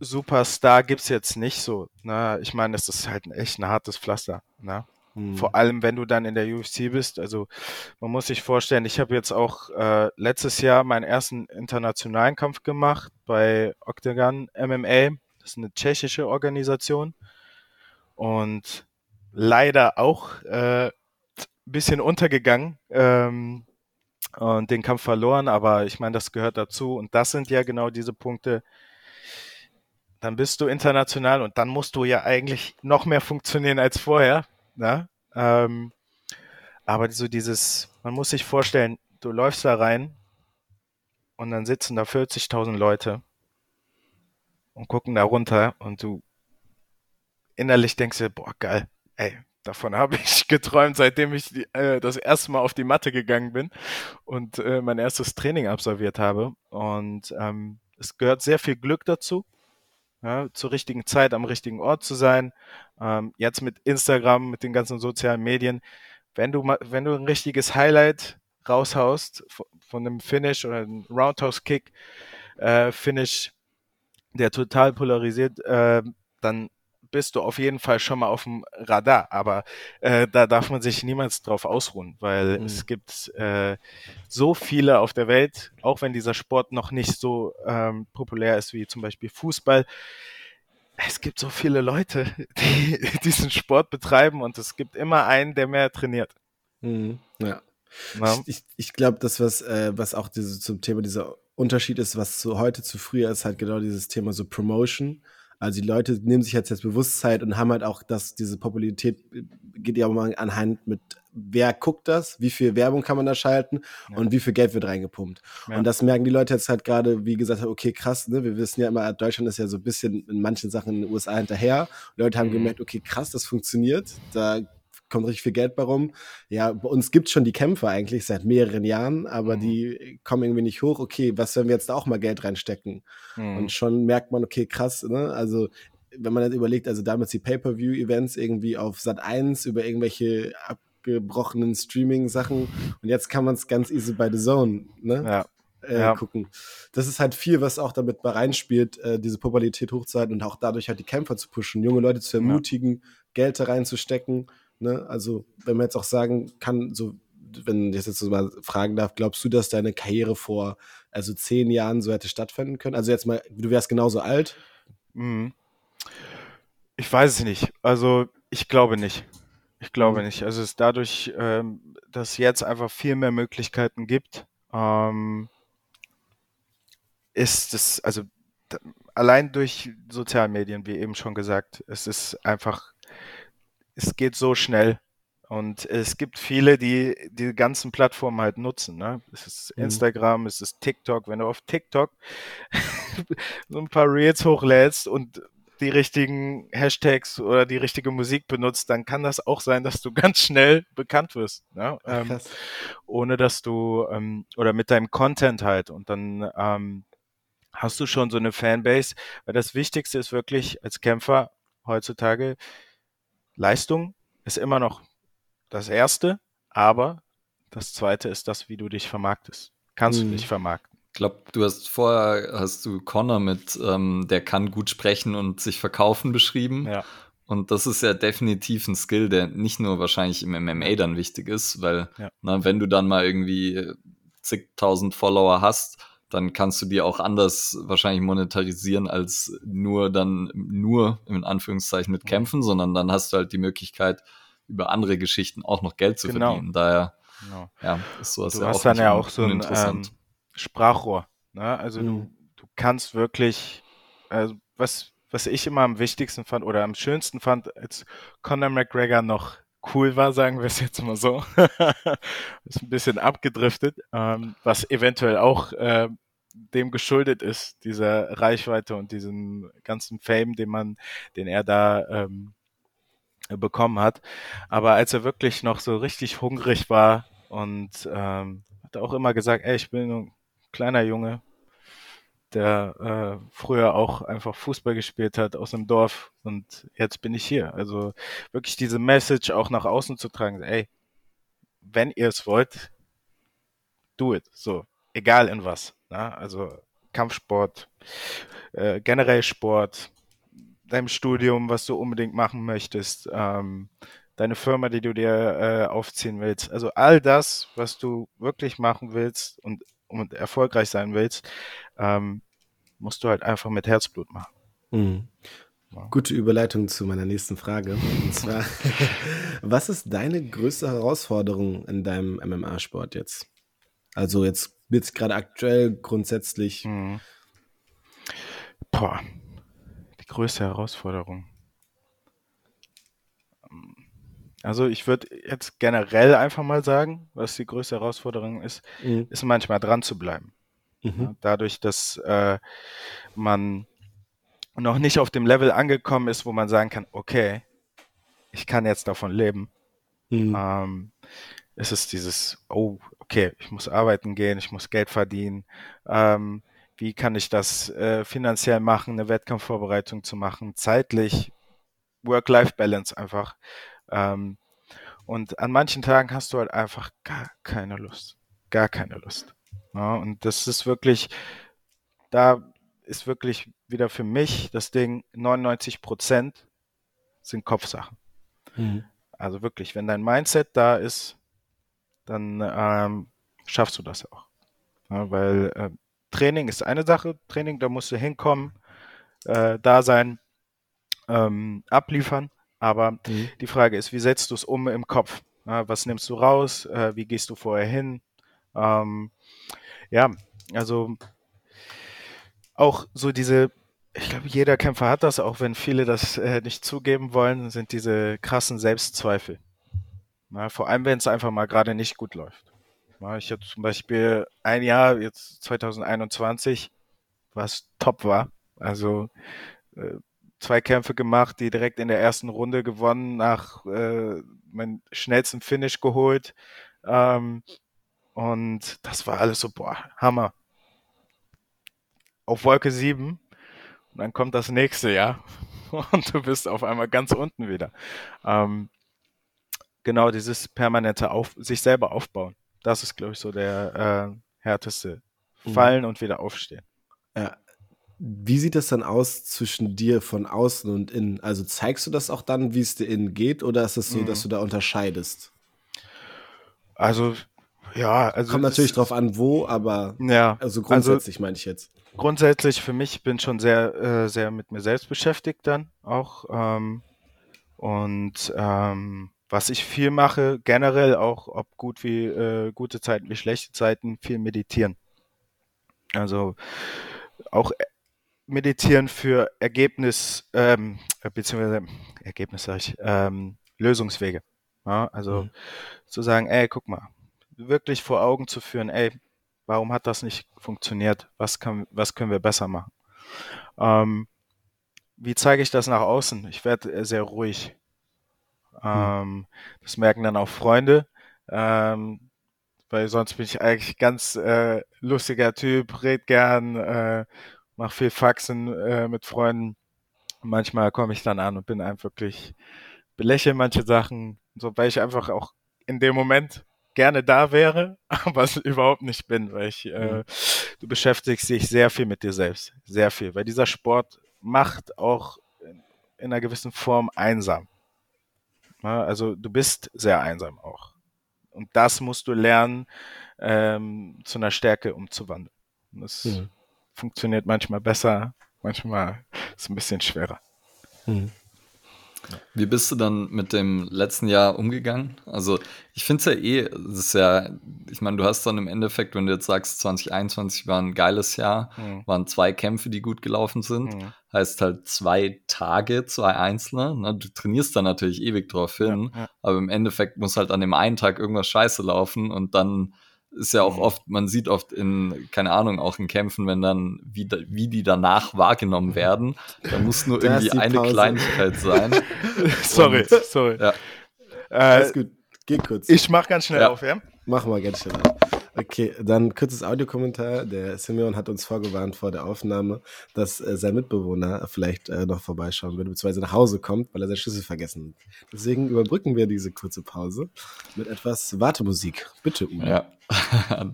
Superstar gibt's jetzt nicht so. Ne? Ich meine, das ist halt echt ein hartes Pflaster. Ne? Hm. Vor allem, wenn du dann in der UFC bist. Also man muss sich vorstellen, ich habe jetzt auch äh, letztes Jahr meinen ersten internationalen Kampf gemacht bei Octagon MMA. Das ist eine tschechische Organisation. Und leider auch äh, bisschen untergegangen ähm, und den Kampf verloren. Aber ich meine, das gehört dazu. Und das sind ja genau diese Punkte, dann bist du international und dann musst du ja eigentlich noch mehr funktionieren als vorher, Ne? Ähm, aber so dieses, man muss sich vorstellen, du läufst da rein und dann sitzen da 40.000 Leute und gucken da runter und du innerlich denkst dir, boah, geil, ey, davon habe ich geträumt, seitdem ich die, äh, das erste Mal auf die Matte gegangen bin und äh, mein erstes Training absolviert habe. Und ähm, es gehört sehr viel Glück dazu ja, zur richtigen Zeit am richtigen Ort zu sein. Ähm, jetzt mit Instagram, mit den ganzen sozialen Medien, wenn du wenn du ein richtiges Highlight raushaust von einem Finish oder einem Roundhouse Kick äh, Finish, der total polarisiert, äh, dann bist du auf jeden Fall schon mal auf dem Radar. Aber äh, da darf man sich niemals drauf ausruhen, weil mhm. es gibt äh, so viele auf der Welt, auch wenn dieser Sport noch nicht so ähm, populär ist wie zum Beispiel Fußball. Es gibt so viele Leute, die diesen Sport betreiben und es gibt immer einen, der mehr trainiert. Mhm. Ja. ja. Ich, ich glaube, das, was, äh, was auch diese, zum Thema dieser Unterschied ist, was zu heute zu früher ist, halt genau dieses Thema so Promotion. Also die Leute nehmen sich jetzt das Bewusstsein und haben halt auch, dass diese Popularität geht ja auch mal anhand mit, wer guckt das, wie viel Werbung kann man da schalten ja. und wie viel Geld wird reingepumpt. Ja. Und das merken die Leute jetzt halt gerade, wie gesagt, okay, krass, ne? Wir wissen ja immer, Deutschland ist ja so ein bisschen in manchen Sachen in den USA hinterher. Und Leute haben mhm. gemerkt, okay, krass, das funktioniert. Da kommt richtig viel Geld bei rum. Ja, bei uns gibt es schon die Kämpfe eigentlich seit mehreren Jahren, aber mhm. die kommen irgendwie nicht hoch. Okay, was, wenn wir jetzt da auch mal Geld reinstecken? Mhm. Und schon merkt man, okay, krass, ne? Also, wenn man dann überlegt, also damals die Pay-Per-View-Events irgendwie auf Sat 1 über irgendwelche abgebrochenen Streaming-Sachen und jetzt kann man es ganz easy bei The Zone, ne? Ja. Äh, ja. gucken. Das ist halt viel, was auch damit bei reinspielt, äh, diese Popularität hochzuhalten und auch dadurch halt die Kämpfer zu pushen, junge Leute zu ermutigen, ja. Geld da reinzustecken Ne? Also, wenn man jetzt auch sagen kann, so, wenn ich jetzt so mal fragen darf, glaubst du, dass deine Karriere vor also zehn Jahren so hätte stattfinden können? Also jetzt mal, du wärst genauso alt? Mhm. Ich weiß es nicht. Also ich glaube nicht. Ich glaube mhm. nicht. Also es ist dadurch, ähm, dass es jetzt einfach viel mehr Möglichkeiten gibt, ähm, ist es, also allein durch Sozialmedien, wie eben schon gesagt, es ist einfach es geht so schnell. Und es gibt viele, die die ganzen Plattformen halt nutzen. Ne? Es ist mhm. Instagram, es ist TikTok. Wenn du auf TikTok so ein paar Reels hochlädst und die richtigen Hashtags oder die richtige Musik benutzt, dann kann das auch sein, dass du ganz schnell bekannt wirst. Ne? Ähm, ohne dass du, ähm, oder mit deinem Content halt. Und dann ähm, hast du schon so eine Fanbase, weil das Wichtigste ist wirklich als Kämpfer heutzutage, Leistung ist immer noch das Erste, aber das Zweite ist das, wie du dich vermarktest. Kannst hm. du dich vermarkten. Ich glaube, du hast vorher hast du Connor mit, ähm, der kann gut sprechen und sich verkaufen beschrieben. Ja. Und das ist ja definitiv ein Skill, der nicht nur wahrscheinlich im MMA dann wichtig ist, weil ja. na, wenn du dann mal irgendwie zigtausend Follower hast, dann kannst du die auch anders wahrscheinlich monetarisieren als nur dann nur in Anführungszeichen mit Kämpfen, sondern dann hast du halt die Möglichkeit, über andere Geschichten auch noch Geld zu genau. verdienen. Daher genau. ja, ist sowas du ja hast auch dann ja auch so ein ähm, Sprachrohr. Ne? Also mhm. du, du kannst wirklich, also was, was ich immer am wichtigsten fand oder am schönsten fand, als Conor McGregor noch cool war, sagen wir es jetzt mal so. ist ein bisschen abgedriftet, ähm, was eventuell auch äh, dem geschuldet ist, dieser Reichweite und diesem ganzen Fame, den man, den er da ähm, bekommen hat. Aber als er wirklich noch so richtig hungrig war und ähm, hat auch immer gesagt, ey, ich bin ein kleiner Junge, der äh, früher auch einfach Fußball gespielt hat aus dem Dorf und jetzt bin ich hier. Also wirklich diese Message auch nach außen zu tragen, ey, wenn ihr es wollt, do it. So, egal in was. Ne? Also Kampfsport, äh, generell Sport, deinem Studium, was du unbedingt machen möchtest, ähm, deine Firma, die du dir äh, aufziehen willst. Also all das, was du wirklich machen willst und, und erfolgreich sein willst, ähm, musst du halt einfach mit Herzblut machen. Mhm. Gute Überleitung zu meiner nächsten Frage. Und zwar, was ist deine größte Herausforderung in deinem MMA-Sport jetzt? Also jetzt, jetzt gerade aktuell grundsätzlich. Mhm. Boah, die größte Herausforderung. Also ich würde jetzt generell einfach mal sagen, was die größte Herausforderung ist, mhm. ist manchmal dran zu bleiben. Mhm. Dadurch, dass äh, man noch nicht auf dem Level angekommen ist, wo man sagen kann, okay, ich kann jetzt davon leben. Mhm. Ähm, ist es dieses, oh, okay, ich muss arbeiten gehen, ich muss Geld verdienen. Ähm, wie kann ich das äh, finanziell machen, eine Wettkampfvorbereitung zu machen, zeitlich, Work-Life-Balance einfach. Ähm, und an manchen Tagen hast du halt einfach gar keine Lust. Gar keine Lust. Ja, und das ist wirklich, da ist wirklich wieder für mich das Ding, 99 Prozent sind Kopfsachen. Mhm. Also wirklich, wenn dein Mindset da ist, dann ähm, schaffst du das auch. Ja, weil äh, Training ist eine Sache, Training, da musst du hinkommen, äh, da sein, ähm, abliefern. Aber mhm. die Frage ist, wie setzt du es um im Kopf? Ja, was nimmst du raus? Äh, wie gehst du vorher hin? Ähm, ja, also auch so diese, ich glaube, jeder Kämpfer hat das, auch wenn viele das äh, nicht zugeben wollen, sind diese krassen Selbstzweifel. Ja, vor allem, wenn es einfach mal gerade nicht gut läuft. Ja, ich hatte zum Beispiel ein Jahr, jetzt 2021, was top war. Also äh, zwei Kämpfe gemacht, die direkt in der ersten Runde gewonnen, nach äh, meinem schnellsten Finish geholt. Ähm, und das war alles so, boah, Hammer. Auf Wolke 7. Und dann kommt das nächste Jahr. Und du bist auf einmal ganz unten wieder. Ähm, genau dieses permanente auf, sich selber aufbauen. Das ist, glaube ich, so der äh, härteste. Mhm. Fallen mhm. und wieder aufstehen. Ja, wie sieht das dann aus zwischen dir von außen und innen? Also zeigst du das auch dann, wie es dir innen geht, oder ist es so, mhm. dass du da unterscheidest? Also, ja, also. Kommt natürlich drauf an, wo, aber ja, also grundsätzlich also, meine ich jetzt. Grundsätzlich für mich bin schon sehr, äh, sehr mit mir selbst beschäftigt dann auch. Ähm, und ähm, was ich viel mache, generell auch, ob gut wie äh, gute Zeiten wie schlechte Zeiten, viel meditieren. Also auch meditieren für Ergebnis, ähm, beziehungsweise Ergebnis sage ich, ähm, Lösungswege. Ja, also mhm. zu sagen, ey, guck mal, wirklich vor Augen zu führen, ey, warum hat das nicht funktioniert? Was, kann, was können wir besser machen? Ähm, wie zeige ich das nach außen? Ich werde sehr ruhig. Mhm. Ähm, das merken dann auch Freunde, ähm, weil sonst bin ich eigentlich ganz äh, lustiger Typ, red gern, äh, mache viel Faxen äh, mit Freunden. Manchmal komme ich dann an und bin einfach wirklich, belächle manche Sachen, so, weil ich einfach auch in dem Moment gerne da wäre, aber es überhaupt nicht bin, weil ich, äh, mhm. du beschäftigst dich sehr viel mit dir selbst, sehr viel, weil dieser Sport macht auch in einer gewissen Form einsam. Ja, also du bist sehr einsam auch. Und das musst du lernen, ähm, zu einer Stärke umzuwandeln. Und das mhm. funktioniert manchmal besser, manchmal ist es ein bisschen schwerer. Mhm. Wie bist du dann mit dem letzten Jahr umgegangen? Also, ich finde es ja eh, das ist ja, ich meine, du hast dann im Endeffekt, wenn du jetzt sagst, 2021 war ein geiles Jahr, mhm. waren zwei Kämpfe, die gut gelaufen sind. Mhm. Heißt halt zwei Tage, zwei einzelne. Ne? Du trainierst dann natürlich ewig drauf hin, ja, ja. aber im Endeffekt muss halt an dem einen Tag irgendwas scheiße laufen und dann ist ja auch mhm. oft, man sieht oft in, keine Ahnung, auch in Kämpfen, wenn dann, wie, wie die danach wahrgenommen mhm. werden, da muss nur irgendwie eine Pause. Kleinigkeit sein. sorry, Und, sorry. Ja. Äh, Alles gut, geh kurz. Ich mach ganz schnell ja. auf, ja? Mach mal ganz schnell auf. Okay, dann kurzes Audiokommentar. Der Simeon hat uns vorgewarnt vor der Aufnahme, dass äh, sein Mitbewohner vielleicht äh, noch vorbeischauen würde, beziehungsweise nach Hause kommt, weil er seinen Schlüssel vergessen hat. Deswegen überbrücken wir diese kurze Pause mit etwas Wartemusik. Bitte, Uwe. Ja.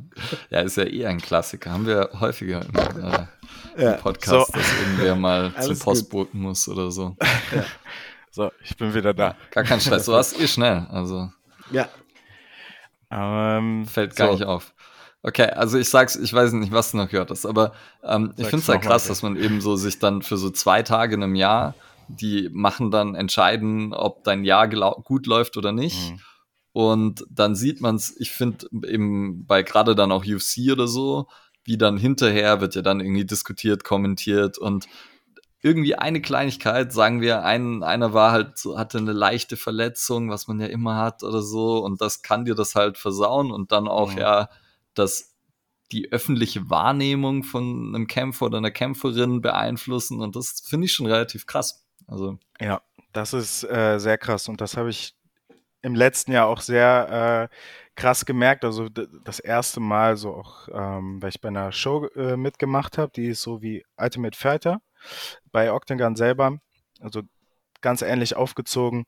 ja, ist ja eh ein Klassiker. Haben wir häufiger im, äh, ja. Podcast, so. dass irgendwer mal zum Postboten muss oder so. Ja. So, ich bin wieder da. Gar kein Stress. Du warst eh schnell. Also. Ja, ähm, Fällt gar so. nicht auf. Okay, also ich sag's, ich weiß nicht, was du noch gehört hast, aber ähm, ich finde es ja krass, dass man eben so sich dann für so zwei Tage in einem Jahr, die machen dann entscheiden, ob dein Jahr gut läuft oder nicht. Mhm. Und dann sieht man es, ich finde eben bei gerade dann auch UFC oder so, wie dann hinterher wird ja dann irgendwie diskutiert, kommentiert und irgendwie eine Kleinigkeit, sagen wir, ein, einer war halt, so, hatte eine leichte Verletzung, was man ja immer hat oder so, und das kann dir das halt versauen und dann auch mhm. ja, dass die öffentliche Wahrnehmung von einem Kämpfer oder einer Kämpferin beeinflussen und das finde ich schon relativ krass. Also ja, das ist äh, sehr krass und das habe ich im letzten Jahr auch sehr äh, krass gemerkt. Also das erste Mal so auch, ähm, weil ich bei einer Show äh, mitgemacht habe, die ist so wie Ultimate Fighter bei Octagon selber, also ganz ähnlich aufgezogen.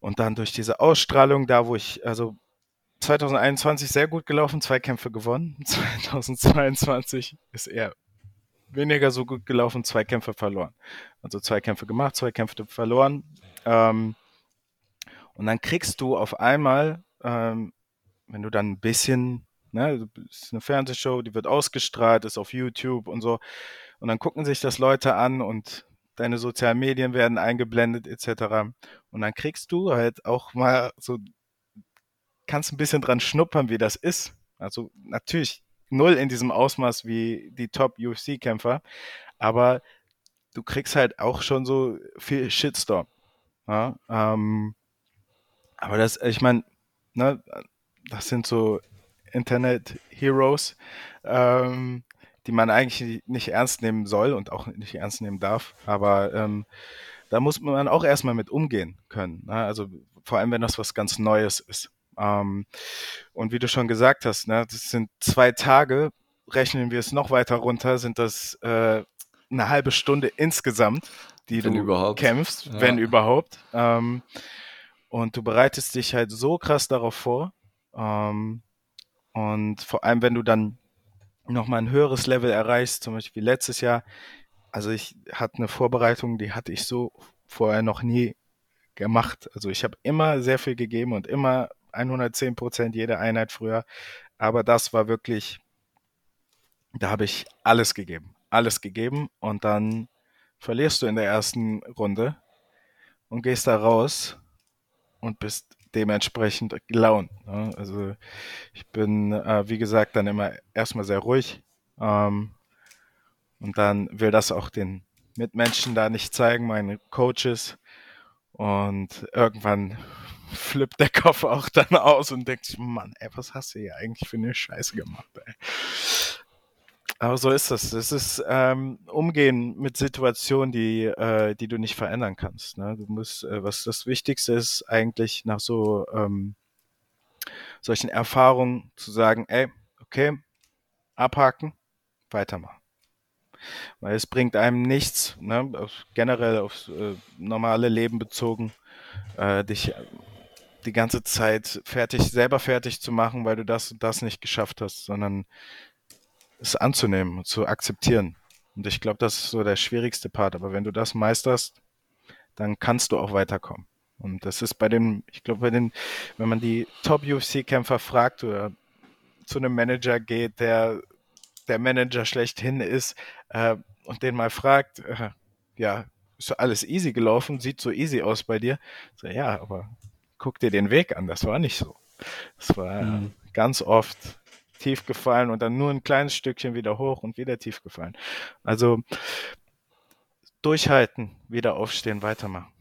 Und dann durch diese Ausstrahlung, da wo ich, also 2021 sehr gut gelaufen, zwei Kämpfe gewonnen. 2022 ist eher weniger so gut gelaufen, zwei Kämpfe verloren. Also zwei Kämpfe gemacht, zwei Kämpfe verloren. Ähm, und dann kriegst du auf einmal, ähm, wenn du dann ein bisschen, ne, ist eine Fernsehshow, die wird ausgestrahlt, ist auf YouTube und so, und dann gucken sich das Leute an und deine sozialen Medien werden eingeblendet etc. Und dann kriegst du halt auch mal so, kannst ein bisschen dran schnuppern, wie das ist. Also natürlich null in diesem Ausmaß wie die Top-UFC-Kämpfer, aber du kriegst halt auch schon so viel Shitstorm. Ja, ähm, aber das, ich meine, ne, das sind so Internet-Heroes. Ähm, die man eigentlich nicht ernst nehmen soll und auch nicht ernst nehmen darf. Aber ähm, da muss man auch erstmal mit umgehen können. Ne? Also vor allem, wenn das was ganz Neues ist. Ähm, und wie du schon gesagt hast, ne, das sind zwei Tage, rechnen wir es noch weiter runter, sind das äh, eine halbe Stunde insgesamt, die wenn du überhaupt. kämpfst, ja. wenn überhaupt. Ähm, und du bereitest dich halt so krass darauf vor. Ähm, und vor allem, wenn du dann nochmal ein höheres Level erreichst, zum Beispiel letztes Jahr. Also ich hatte eine Vorbereitung, die hatte ich so vorher noch nie gemacht. Also ich habe immer sehr viel gegeben und immer 110 Prozent jede Einheit früher. Aber das war wirklich, da habe ich alles gegeben, alles gegeben und dann verlierst du in der ersten Runde und gehst da raus und bist dementsprechend gelaunt. Ne? Also ich bin, äh, wie gesagt, dann immer erstmal sehr ruhig ähm, und dann will das auch den Mitmenschen da nicht zeigen, meine Coaches. Und irgendwann flippt der Kopf auch dann aus und denkt, Mann, ey, was hast du hier eigentlich für eine Scheiße gemacht, ey? Aber so ist das. Es ist ähm, Umgehen mit Situationen, die, äh, die du nicht verändern kannst. Ne? Du musst, äh, was das Wichtigste ist, eigentlich nach so ähm, solchen Erfahrungen zu sagen, ey, okay, abhaken, weitermachen. Weil es bringt einem nichts, ne, auf, generell aufs äh, normale Leben bezogen, äh, dich die ganze Zeit fertig, selber fertig zu machen, weil du das und das nicht geschafft hast, sondern es anzunehmen und zu akzeptieren. Und ich glaube, das ist so der schwierigste Part. Aber wenn du das meisterst, dann kannst du auch weiterkommen. Und das ist bei den, ich glaube, bei den, wenn man die Top-UFC-Kämpfer fragt oder zu einem Manager geht, der der Manager schlechthin ist äh, und den mal fragt, äh, ja, ist alles easy gelaufen, sieht so easy aus bei dir. So, ja, aber guck dir den Weg an, das war nicht so. Das war mhm. ganz oft tief gefallen und dann nur ein kleines Stückchen wieder hoch und wieder tief gefallen. Also durchhalten, wieder aufstehen, weitermachen.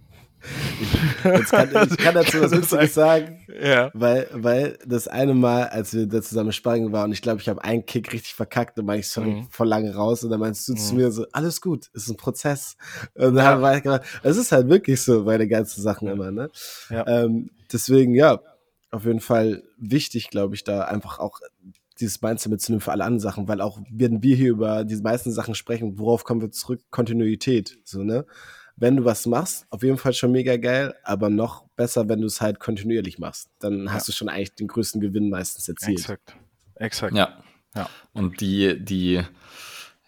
Ich kann, ich kann dazu was Witziges sagen, ja. weil, weil das eine Mal, als wir da zusammen sparring waren, und ich glaube, ich habe einen Kick richtig verkackt, dann war ich sorry, mhm. voll lange raus und dann meinst du mhm. zu mir so, alles gut, ist ein Prozess. Und dann ja. war ich gedacht, es ist halt wirklich so bei den ganzen Sachen immer, ne? Ja. Ähm, deswegen, ja, auf jeden Fall wichtig, glaube ich, da einfach auch dieses Mindset mitzunehmen für alle anderen Sachen, weil auch wenn wir hier über die meisten Sachen sprechen, worauf kommen wir zurück? Kontinuität, so, ne? wenn du was machst, auf jeden Fall schon mega geil, aber noch besser, wenn du es halt kontinuierlich machst. Dann ja. hast du schon eigentlich den größten Gewinn meistens erzielt. Exakt. Exakt. Ja. ja. Und die, die,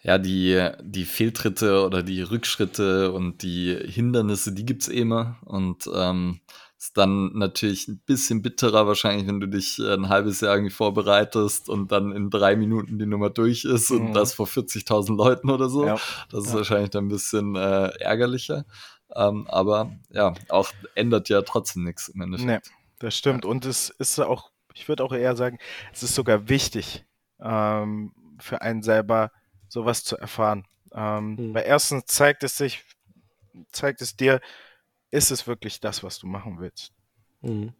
ja, die, die Fehltritte oder die Rückschritte und die Hindernisse, die gibt es immer. Und ähm, ist dann natürlich ein bisschen bitterer wahrscheinlich, wenn du dich äh, ein halbes Jahr irgendwie vorbereitest und dann in drei Minuten die Nummer durch ist mhm. und das vor 40.000 Leuten oder so. Ja. Das ist ja. wahrscheinlich dann ein bisschen äh, ärgerlicher. Ähm, aber ja, auch ändert ja trotzdem nichts im Endeffekt. Nee, das stimmt. Ja. Und es ist auch, ich würde auch eher sagen, es ist sogar wichtig ähm, für einen selber, sowas zu erfahren. Ähm, mhm. Weil erstens zeigt es sich, zeigt es dir, ist es wirklich das, was du machen willst? Mhm.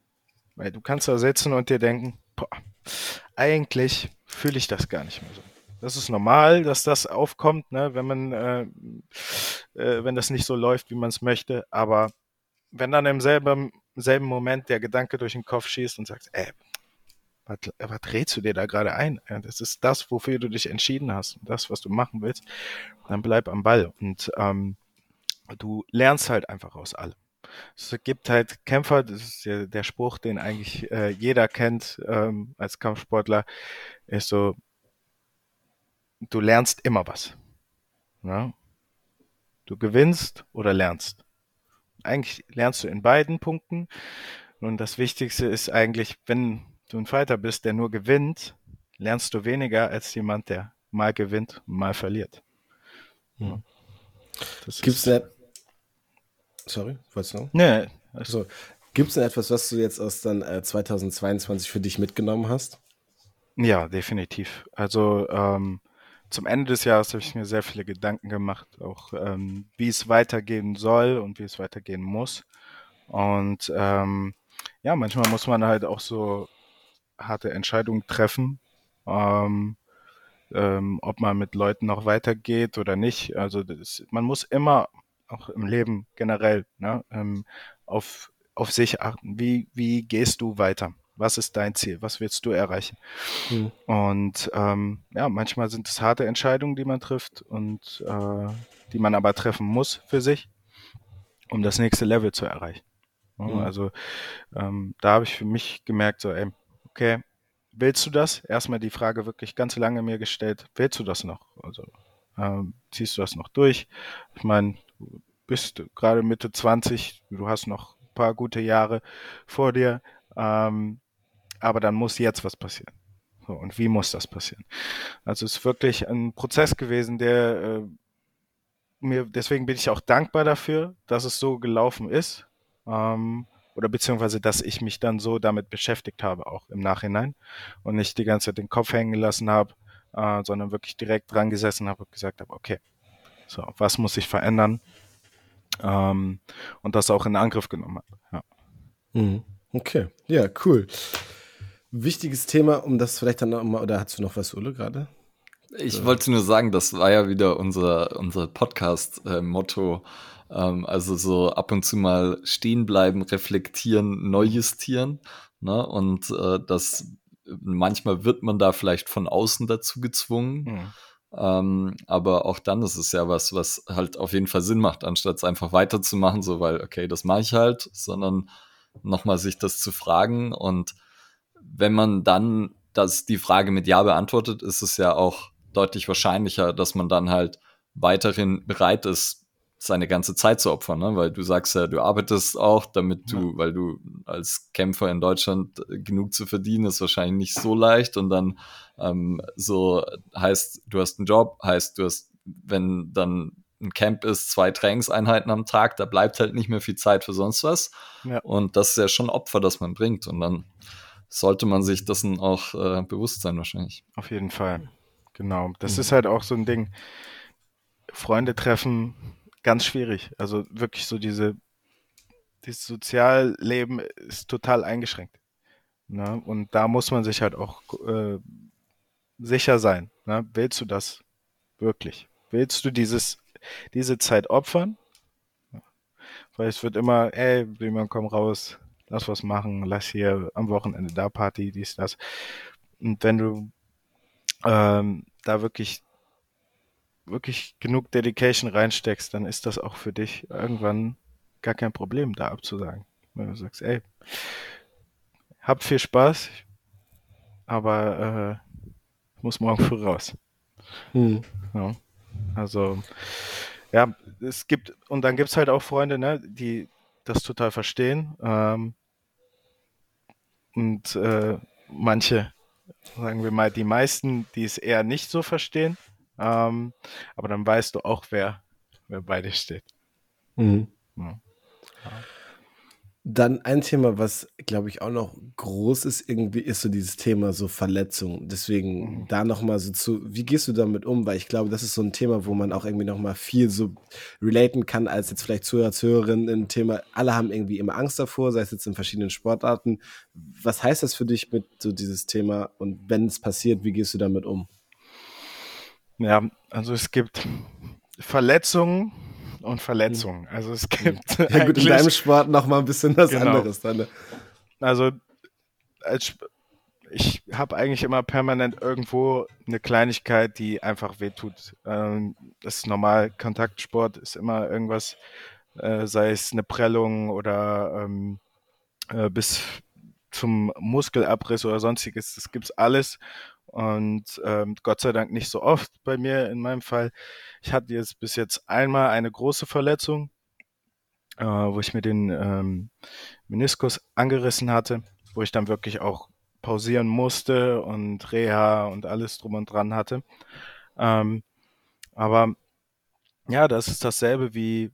Weil du kannst da sitzen und dir denken, boah, eigentlich fühle ich das gar nicht mehr so. Das ist normal, dass das aufkommt, ne, wenn man, äh, äh, wenn das nicht so läuft, wie man es möchte. Aber wenn dann im selben, selben Moment der Gedanke durch den Kopf schießt und sagt, ey, was, was drehst du dir da gerade ein? Das ist das, wofür du dich entschieden hast, das, was du machen willst, dann bleib am Ball. Und ähm, du lernst halt einfach aus allem. Es gibt halt Kämpfer, das ist ja der Spruch, den eigentlich äh, jeder kennt ähm, als Kampfsportler, ist so, du lernst immer was. Ja? Du gewinnst oder lernst. Eigentlich lernst du in beiden Punkten. Und das Wichtigste ist eigentlich, wenn du ein Fighter bist, der nur gewinnt, lernst du weniger als jemand, der mal gewinnt mal verliert. Hm. Gibt es Sorry, wolltest du noch? Nee. Also, Gibt es denn etwas, was du jetzt aus dann äh, 2022 für dich mitgenommen hast? Ja, definitiv. Also ähm, zum Ende des Jahres habe ich mir sehr viele Gedanken gemacht, auch ähm, wie es weitergehen soll und wie es weitergehen muss. Und ähm, ja, manchmal muss man halt auch so harte Entscheidungen treffen, ähm, ähm, ob man mit Leuten noch weitergeht oder nicht. Also das, man muss immer auch im Leben generell, ne, ähm, auf, auf sich achten. Wie, wie gehst du weiter? Was ist dein Ziel? Was willst du erreichen? Mhm. Und ähm, ja, manchmal sind es harte Entscheidungen, die man trifft und äh, die man aber treffen muss für sich, um das nächste Level zu erreichen. Mhm. Also ähm, da habe ich für mich gemerkt, so, ey, okay, willst du das? Erstmal die Frage wirklich ganz lange mir gestellt, willst du das noch? Also ähm, ziehst du das noch durch? Ich meine, bist gerade Mitte 20, du hast noch ein paar gute Jahre vor dir, ähm, aber dann muss jetzt was passieren. So, und wie muss das passieren? Also es ist wirklich ein Prozess gewesen, der äh, mir, deswegen bin ich auch dankbar dafür, dass es so gelaufen ist. Ähm, oder beziehungsweise, dass ich mich dann so damit beschäftigt habe, auch im Nachhinein und nicht die ganze Zeit den Kopf hängen gelassen habe, äh, sondern wirklich direkt dran gesessen habe und gesagt habe, okay, so, was muss ich verändern? Ähm, und das auch in Angriff genommen habe. Ja. Mhm. Okay, ja, cool. Wichtiges Thema, um das vielleicht dann nochmal, oder hast du noch was, Ulle, gerade? Ich wollte nur sagen, das war ja wieder unser, unser Podcast-Motto. Ähm, also so ab und zu mal stehen bleiben, reflektieren, neu justieren. Ne? Und äh, das manchmal wird man da vielleicht von außen dazu gezwungen. Mhm Ähm, aber auch dann ist es ja was, was halt auf jeden Fall Sinn macht, anstatt es einfach weiterzumachen, so weil, okay, das mache ich halt, sondern nochmal sich das zu fragen. Und wenn man dann das, die Frage mit Ja beantwortet, ist es ja auch deutlich wahrscheinlicher, dass man dann halt weiterhin bereit ist, seine ganze Zeit zu opfern, ne? weil du sagst ja, du arbeitest auch, damit du, ja. weil du als Kämpfer in Deutschland äh, genug zu verdienen, ist wahrscheinlich nicht so leicht und dann ähm, so heißt, du hast einen Job, heißt, du hast, wenn dann ein Camp ist, zwei Trainingseinheiten am Tag, da bleibt halt nicht mehr viel Zeit für sonst was ja. und das ist ja schon Opfer, das man bringt und dann sollte man sich dessen auch äh, bewusst sein wahrscheinlich. Auf jeden Fall, genau. Das mhm. ist halt auch so ein Ding, Freunde treffen, ganz schwierig. Also wirklich so diese, dieses Sozialleben ist total eingeschränkt. Ne? Und da muss man sich halt auch äh, sicher sein. Ne? Willst du das wirklich? Willst du dieses, diese Zeit opfern? Weil es wird immer, ey, jemand komm raus, lass was machen, lass hier am Wochenende da Party, dies, das. Und wenn du ähm, da wirklich wirklich genug Dedication reinsteckst, dann ist das auch für dich irgendwann gar kein Problem, da abzusagen. Wenn du sagst, ey, habt viel Spaß, aber äh, muss morgen früh raus. Hm. Ja. Also, ja, es gibt, und dann gibt es halt auch Freunde, ne, die das total verstehen. Ähm, und äh, manche, sagen wir mal, die meisten, die es eher nicht so verstehen. Ähm, aber dann weißt du auch, wer, wer bei dir steht. Mhm. Ja. Dann ein Thema, was glaube ich auch noch groß ist, irgendwie ist so dieses Thema so Verletzung. Deswegen mhm. da nochmal so zu, wie gehst du damit um? Weil ich glaube, das ist so ein Thema, wo man auch irgendwie nochmal viel so relaten kann, als jetzt vielleicht Zuhörer, Zuhörerinnen ein Thema. Alle haben irgendwie immer Angst davor, sei es jetzt in verschiedenen Sportarten. Was heißt das für dich mit so dieses Thema? Und wenn es passiert, wie gehst du damit um? Ja, also es gibt Verletzungen und Verletzungen. Also es gibt. Ja, gut, in deinem Sport noch mal ein bisschen was genau. anderes dann. Ne? Also als, ich habe eigentlich immer permanent irgendwo eine Kleinigkeit, die einfach wehtut. Ähm, das ist normal, Kontaktsport ist immer irgendwas, äh, sei es eine Prellung oder ähm, äh, bis zum Muskelabriss oder sonstiges. Das gibt's alles. Und ähm, Gott sei Dank nicht so oft bei mir in meinem Fall. Ich hatte jetzt bis jetzt einmal eine große Verletzung, äh, wo ich mir den ähm, Meniskus angerissen hatte, wo ich dann wirklich auch pausieren musste und Reha und alles drum und dran hatte. Ähm, aber ja, das ist dasselbe wie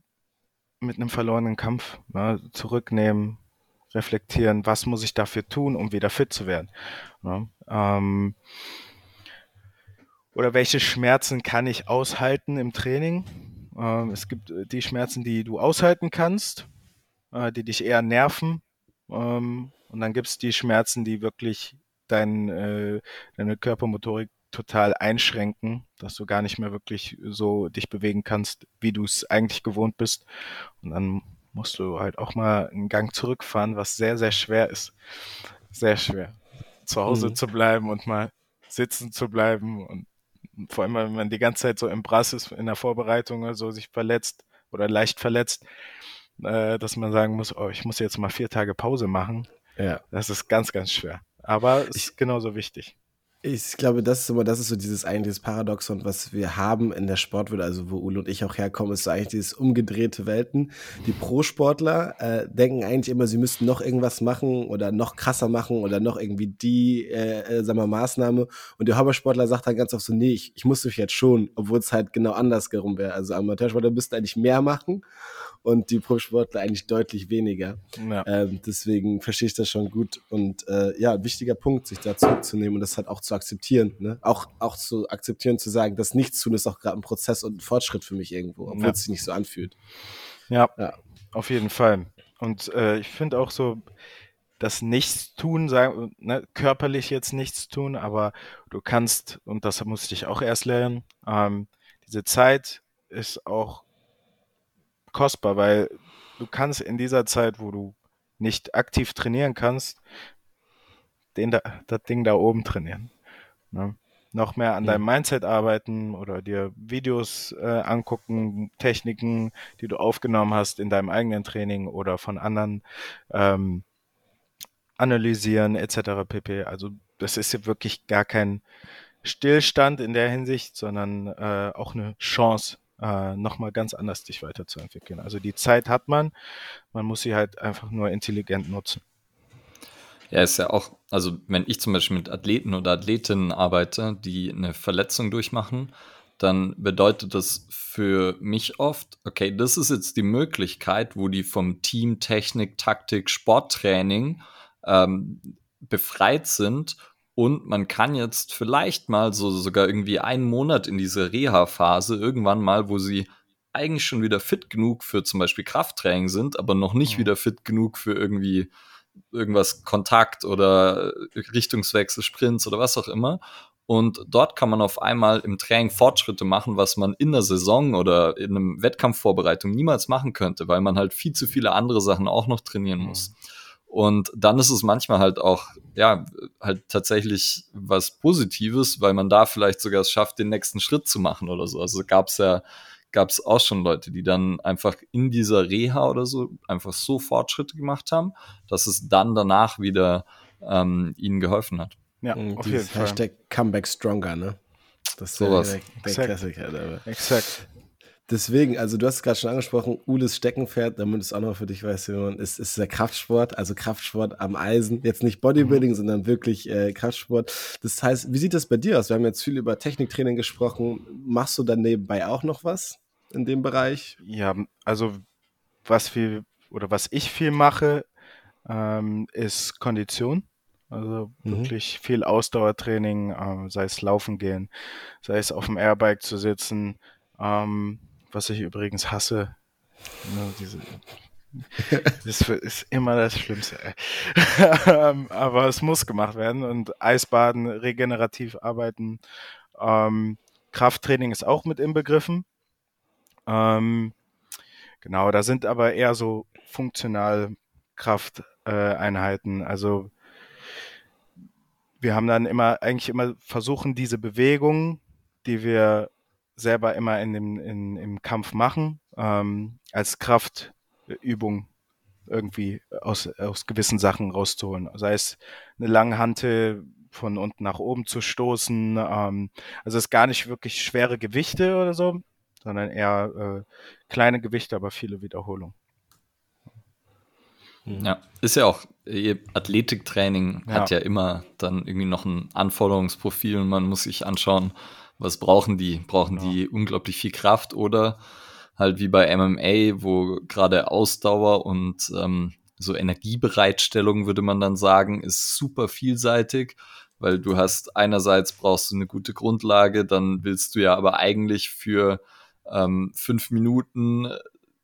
mit einem verlorenen Kampf. Ne? Zurücknehmen, reflektieren, was muss ich dafür tun, um wieder fit zu werden. Ne? Ähm, oder welche Schmerzen kann ich aushalten im Training? Ähm, es gibt äh, die Schmerzen, die du aushalten kannst, äh, die dich eher nerven. Ähm, und dann gibt es die Schmerzen, die wirklich dein, äh, deine Körpermotorik total einschränken, dass du gar nicht mehr wirklich so dich bewegen kannst, wie du es eigentlich gewohnt bist. Und dann musst du halt auch mal einen Gang zurückfahren, was sehr, sehr schwer ist. Sehr schwer. Zu Hause mhm. zu bleiben und mal sitzen zu bleiben und vor allem, wenn man die ganze Zeit so im Brass ist, in der Vorbereitung oder so sich verletzt oder leicht verletzt, äh, dass man sagen muss, oh, ich muss jetzt mal vier Tage Pause machen. Ja. Das ist ganz, ganz schwer. Aber es ist genauso wichtig. Ich glaube, das ist immer, das ist so dieses eigentliche Paradoxon, was wir haben in der Sportwelt, also wo Ulo und ich auch herkommen, ist so eigentlich dieses umgedrehte Welten. Die Pro-Sportler äh, denken eigentlich immer, sie müssten noch irgendwas machen oder noch krasser machen oder noch irgendwie die, äh, äh, sagen wir, Maßnahme. Und der Hobbysportler sagt dann ganz oft so, nee, ich, ich muss mich jetzt schon, obwohl es halt genau andersherum wäre. Also Amateursportler müssten eigentlich mehr machen und die Profisportler eigentlich deutlich weniger. Ja. Ähm, deswegen verstehe ich das schon gut. Und äh, ja, wichtiger Punkt, sich da zurückzunehmen und das halt auch zu akzeptieren. Ne? Auch, auch zu akzeptieren, zu sagen, das Nichtstun ist auch gerade ein Prozess und ein Fortschritt für mich irgendwo, obwohl ja. es sich nicht so anfühlt. Ja, ja. auf jeden Fall. Und äh, ich finde auch so, das Nichtstun, sagen, ne, körperlich jetzt nichts tun, aber du kannst, und das musste ich auch erst lernen, ähm, diese Zeit ist auch kostbar, weil du kannst in dieser Zeit, wo du nicht aktiv trainieren kannst, den da, das Ding da oben trainieren. Ne? noch mehr an deinem Mindset arbeiten oder dir Videos äh, angucken, Techniken, die du aufgenommen hast in deinem eigenen Training oder von anderen ähm, analysieren etc. pp. Also das ist ja wirklich gar kein Stillstand in der Hinsicht, sondern äh, auch eine Chance, äh, nochmal ganz anders dich weiterzuentwickeln. Also die Zeit hat man, man muss sie halt einfach nur intelligent nutzen. Ja, ist ja auch, also wenn ich zum Beispiel mit Athleten oder Athletinnen arbeite, die eine Verletzung durchmachen, dann bedeutet das für mich oft, okay, das ist jetzt die Möglichkeit, wo die vom Team, Technik, Taktik, Sporttraining ähm, befreit sind und man kann jetzt vielleicht mal so sogar irgendwie einen Monat in diese Reha-Phase irgendwann mal, wo sie eigentlich schon wieder fit genug für zum Beispiel Krafttraining sind, aber noch nicht mhm. wieder fit genug für irgendwie irgendwas Kontakt oder Richtungswechsel, Sprints oder was auch immer. Und dort kann man auf einmal im Training Fortschritte machen, was man in der Saison oder in einem Wettkampfvorbereitung niemals machen könnte, weil man halt viel zu viele andere Sachen auch noch trainieren mhm. Und dann ist es manchmal halt auch, ja, halt tatsächlich was Positives, weil man da vielleicht sogar es schafft, den nächsten Schritt zu machen oder so. Also gab es ja, gab es auch schon Leute, die dann einfach in dieser Reha oder so einfach so Fortschritte gemacht haben, dass es dann danach wieder ähm, ihnen geholfen hat. Ja, Und auf jeden Fall. Hashtag Comeback Stronger, ne? Das ist so der, der Klassiker. Exakt. Deswegen, also du hast es gerade schon angesprochen, Ules Steckenpferd, damit es auch noch für dich weißt, ist, ist der Kraftsport, also Kraftsport am Eisen. Jetzt nicht Bodybuilding, mhm. sondern wirklich äh, Kraftsport. Das heißt, wie sieht das bei dir aus? Wir haben jetzt viel über Techniktraining gesprochen. Machst du dann nebenbei auch noch was in dem Bereich? Ja, also was viel oder was ich viel mache, ähm, ist Kondition. Also mhm. wirklich viel Ausdauertraining, äh, sei es laufen gehen, sei es auf dem Airbike zu sitzen, ähm, was ich übrigens hasse. Ne, diese, das ist immer das Schlimmste. Ähm, aber es muss gemacht werden und Eisbaden, regenerativ arbeiten. Ähm, Krafttraining ist auch mit inbegriffen. Ähm, genau, da sind aber eher so funktional Krafteinheiten. Äh, also wir haben dann immer eigentlich immer versuchen, diese Bewegungen, die wir selber immer in dem, in, im Kampf machen, ähm, als Kraftübung irgendwie aus, aus gewissen Sachen rauszuholen. Sei es eine lange Hante von unten nach oben zu stoßen. Ähm, also es ist gar nicht wirklich schwere Gewichte oder so, sondern eher äh, kleine Gewichte, aber viele Wiederholungen. Ja, ist ja auch, Athletiktraining ja. hat ja immer dann irgendwie noch ein Anforderungsprofil und man muss sich anschauen, was brauchen die? Brauchen ja. die unglaublich viel Kraft oder halt wie bei MMA, wo gerade Ausdauer und ähm, so Energiebereitstellung, würde man dann sagen, ist super vielseitig, weil du hast einerseits brauchst du eine gute Grundlage, dann willst du ja aber eigentlich für ähm, fünf Minuten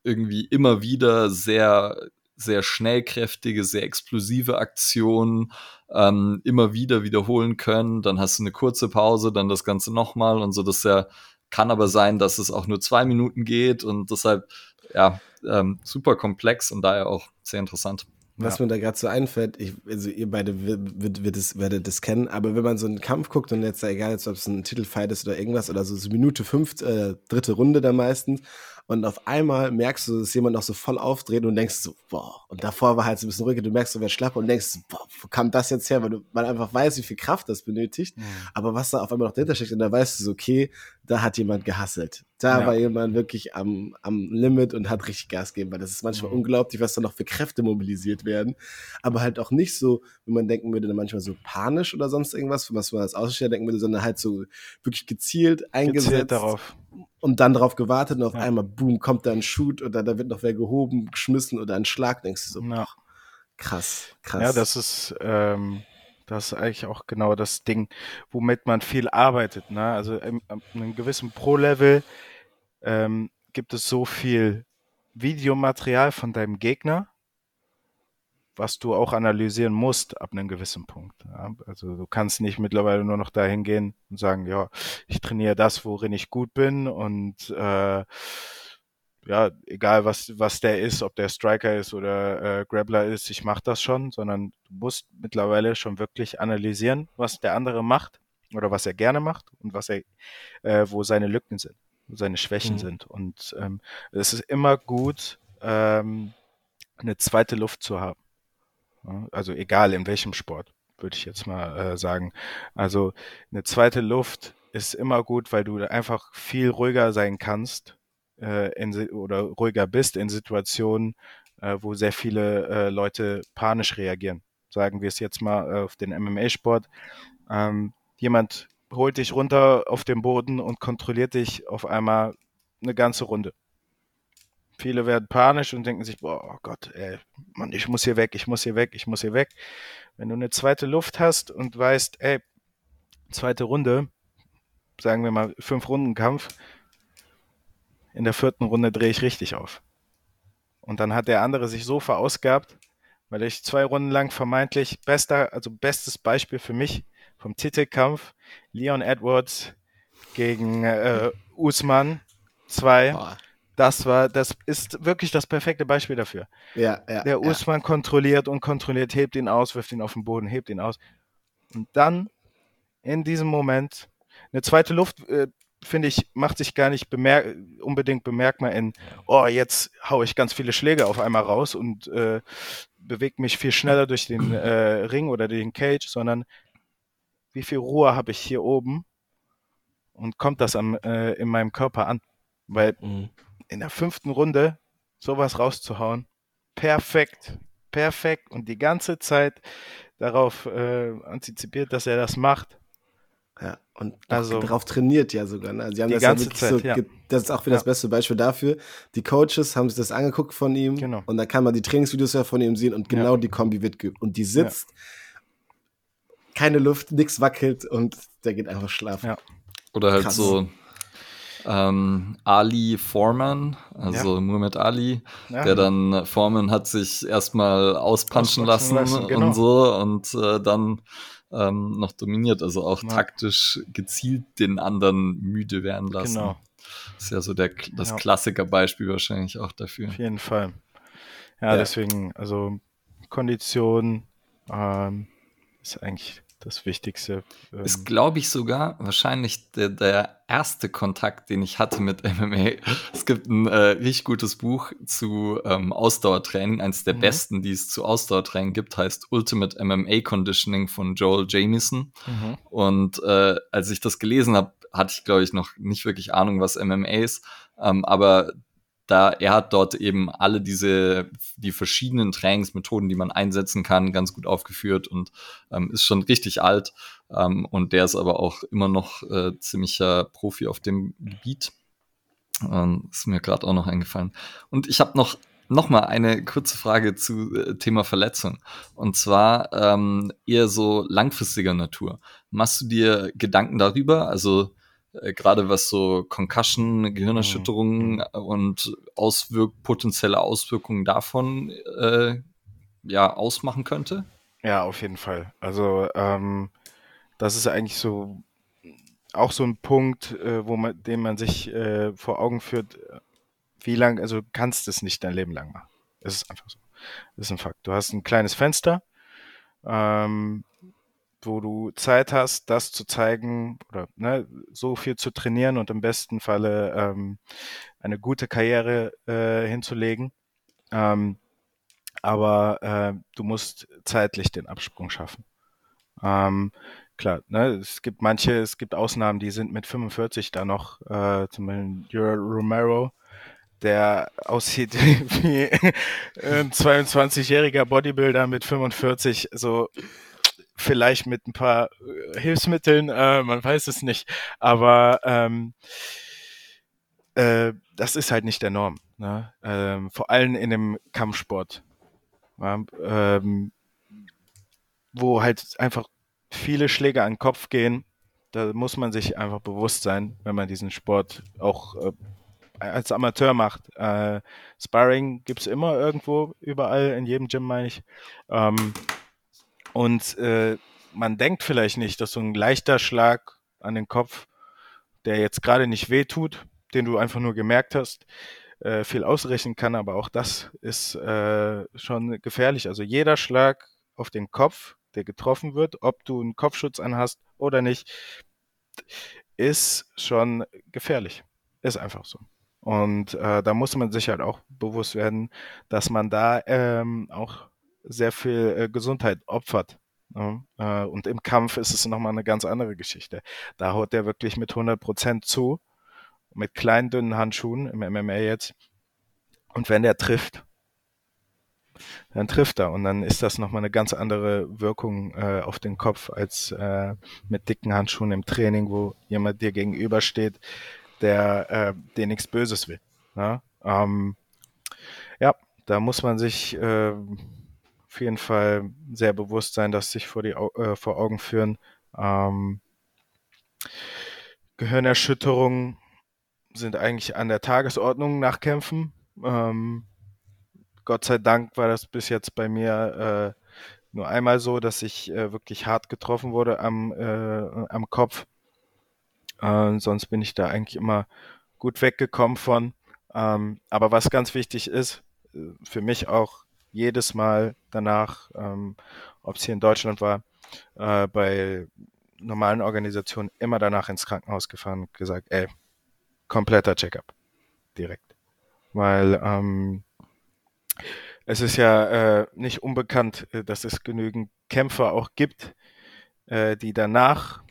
irgendwie immer wieder sehr sehr schnellkräftige, sehr explosive Aktionen ähm, immer wieder wiederholen können. Dann hast du eine kurze Pause, dann das Ganze nochmal und so. Das ja, kann aber sein, dass es auch nur zwei Minuten geht und deshalb ja ähm, super komplex und daher auch sehr interessant. Was ja. mir da gerade so einfällt, ich, also ihr beide wird, wird das, werdet das kennen, aber wenn man so einen Kampf guckt und jetzt egal, ob es ein Titelfight ist oder irgendwas oder so, so Minute fünf, äh, dritte Runde da meistens und auf einmal merkst du, dass jemand noch so voll aufdreht und denkst so, boah, und davor war halt so ein bisschen ruhig, du merkst, du wirst schlapp und denkst, boah, wo kam das jetzt her, weil du weil einfach weißt, wie viel Kraft das benötigt, mhm. aber was da auf einmal noch dahinter steckt und da weißt du so, okay, da hat jemand gehasselt. Da ja. war jemand wirklich am, am Limit und hat richtig Gas gegeben, weil das ist manchmal mhm. unglaublich, was da noch für Kräfte mobilisiert werden, aber halt auch nicht so, wie man denken würde, manchmal so panisch oder sonst irgendwas, was man als Außensteher denken würde, sondern halt so wirklich gezielt eingesetzt. Gezielt darauf und dann darauf gewartet und auf ja. einmal, boom, kommt da ein Shoot oder da wird noch wer gehoben, geschmissen oder ein Schlag, denkst du so, ja. krass, krass. Ja, das ist, ähm, das ist eigentlich auch genau das Ding, womit man viel arbeitet. Ne? Also in, in einem gewissen Pro-Level ähm, gibt es so viel Videomaterial von deinem Gegner, was du auch analysieren musst ab einem gewissen Punkt. Ja? Also du kannst nicht mittlerweile nur noch dahin gehen und sagen, ja, ich trainiere das, worin ich gut bin und äh, ja, egal was, was der ist, ob der Striker ist oder äh, Grappler ist, ich mache das schon, sondern du musst mittlerweile schon wirklich analysieren, was der andere macht oder was er gerne macht und was er, äh, wo seine Lücken sind, wo seine Schwächen mhm. sind. Und ähm, es ist immer gut, ähm, eine zweite Luft zu haben. Ja, also egal in welchem Sport, würde ich jetzt mal äh, sagen. Also eine zweite Luft ist immer gut, weil du einfach viel ruhiger sein kannst äh, in, oder ruhiger bist in Situationen, äh, wo sehr viele äh, Leute panisch reagieren. Sagen wir es jetzt mal äh, auf den MMA-Sport. Ähm, jemand holt dich runter auf den Boden und kontrolliert dich auf einmal eine ganze Runde. Viele werden panisch und denken sich, boah oh Gott, ey, Mann, ich muss hier weg, ich muss hier weg, ich muss hier weg. Wenn du eine zweite Luft hast und weißt, ey, zweite Runde, sagen wir mal fünf Runden Kampf, in der vierten Runde drehe ich richtig auf. Und dann hat der andere sich so verausgabt, weil ich zwei Runden lang vermeintlich bester, also bestes Beispiel für mich vom Titelkampf, Leon Edwards gegen äh, Usman 2. Das war, das ist wirklich das perfekte Beispiel dafür. Ja, ja, der Usman ja. kontrolliert und kontrolliert, hebt ihn aus, wirft ihn auf den Boden, hebt ihn aus. Und dann in diesem Moment eine zweite Luft, äh, finde ich, macht sich gar nicht bemerk unbedingt bemerkbar in, oh, jetzt haue ich ganz viele Schläge auf einmal raus und äh, bewege mich viel schneller durch den äh, Ring oder den Cage, sondern wie viel Ruhe habe ich hier oben und kommt das am, äh, in meinem Körper an? Weil mhm in der fünften Runde sowas rauszuhauen, perfekt, perfekt und die ganze Zeit darauf äh, antizipiert, dass er das macht. Ja, und also, darauf trainiert ja sogar. Ne? Sie haben die das ganze ja Zeit, so, ja. das ist auch wieder ja. das beste Beispiel dafür. Die Coaches haben sich das angeguckt von ihm genau. und da kann man die Trainingsvideos ja von ihm sehen und genau ja. die Kombi wird geübt. Und die sitzt, keine Luft, nichts wackelt und der geht einfach schlafen. Oder halt Krass. so ähm, Ali Foreman, also ja. Muhammad Ali, ja. der dann Foreman hat sich erstmal auspanschen lassen, lassen genau. und so und äh, dann ähm, noch dominiert, also auch ja. taktisch gezielt den anderen müde werden lassen. Genau. Das ist ja so der, das Klassikerbeispiel wahrscheinlich auch dafür. Auf jeden Fall. Ja, deswegen, also Kondition ähm, ist eigentlich das Wichtigste. Ähm. Ist, glaube ich, sogar wahrscheinlich der, der, erste Kontakt, den ich hatte mit MMA. Es gibt ein äh, richtig gutes Buch zu ähm, Ausdauertraining, eines der mhm. besten, die es zu Ausdauertraining gibt, heißt Ultimate MMA Conditioning von Joel Jamieson. Mhm. Und äh, als ich das gelesen habe, hatte ich, glaube ich, noch nicht wirklich Ahnung, was MMA ist. Ähm, aber da er hat dort eben alle diese, die verschiedenen Trainingsmethoden, die man einsetzen kann, ganz gut aufgeführt und ähm, ist schon richtig alt. Ähm, und der ist aber auch immer noch äh, ziemlicher Profi auf dem Gebiet. Ähm, ist mir gerade auch noch eingefallen. Und ich habe noch noch mal eine kurze Frage zu äh, Thema Verletzung. Und zwar ähm, eher so langfristiger Natur. Machst du dir Gedanken darüber? Also äh, gerade was so Concussion, Gehirnerschütterungen mhm. und Auswirk potenzielle Auswirkungen davon äh, ja ausmachen könnte? Ja, auf jeden Fall. Also ähm, das ist eigentlich so auch so ein Punkt, äh, wo man, den man sich äh, vor Augen führt, wie lang, also du kannst es nicht dein Leben lang machen. Es ist einfach so. Das ist ein Fakt. Du hast ein kleines Fenster. Ähm, wo du Zeit hast, das zu zeigen oder ne, so viel zu trainieren und im besten Falle ähm, eine gute Karriere äh, hinzulegen. Ähm, aber äh, du musst zeitlich den Absprung schaffen. Ähm, klar, ne, es gibt manche, es gibt Ausnahmen, die sind mit 45 da noch, äh, zum Beispiel Romero, der aussieht wie ein 22-jähriger Bodybuilder mit 45, so vielleicht mit ein paar äh, Hilfsmitteln, äh, man weiß es nicht. Aber ähm, äh, das ist halt nicht der Norm. Ne? Ähm, vor allem in dem Kampfsport. Ja? Ähm, wo halt einfach viele Schläge an den Kopf gehen. Da muss man sich einfach bewusst sein, wenn man diesen Sport auch äh, als Amateur macht. Äh, Sparring gibt's immer irgendwo, überall, in jedem Gym meine ich. Ähm, und äh, man denkt vielleicht nicht, dass so ein leichter Schlag an den Kopf, der jetzt gerade nicht weh tut, den du einfach nur gemerkt hast, äh, viel ausrechnen kann, aber auch das ist äh, schon gefährlich. Also jeder Schlag auf den Kopf, der getroffen wird, ob du einen Kopfschutz anhast oder nicht, ist schon gefährlich. Ist einfach so. Und äh, da muss man sich halt auch bewusst werden, dass man da ähm, auch sehr viel äh, Gesundheit opfert. Ja, äh, und im Kampf ist es nochmal eine ganz andere Geschichte. Da haut der wirklich mit 100 Prozent zu, mit kleinen, dünnen Handschuhen im MMA jetzt. Und wenn der trifft, dann trifft er. Und dann ist das nochmal eine ganz andere Wirkung äh, auf den Kopf als äh, mit dicken Handschuhen im Training, wo jemand dir gegenübersteht, der äh, dir nichts Böses will. Ja, ähm, ja da muss man sich äh, auf jeden Fall sehr bewusst sein, dass sich vor, die, äh, vor Augen führen. Ähm, Gehirnerschütterungen sind eigentlich an der Tagesordnung nach Kämpfen. Ähm, Gott sei Dank war das bis jetzt bei mir äh, nur einmal so, dass ich äh, wirklich hart getroffen wurde am, äh, am Kopf. Äh, sonst bin ich da eigentlich immer gut weggekommen von. Ähm, aber was ganz wichtig ist, äh, für mich auch jedes Mal danach, ähm, ob es hier in Deutschland war, äh, bei normalen Organisationen immer danach ins Krankenhaus gefahren und gesagt, ey, kompletter Checkup. Direkt. Weil ähm, es ist ja äh, nicht unbekannt, äh, dass es genügend Kämpfer auch gibt, äh, die danach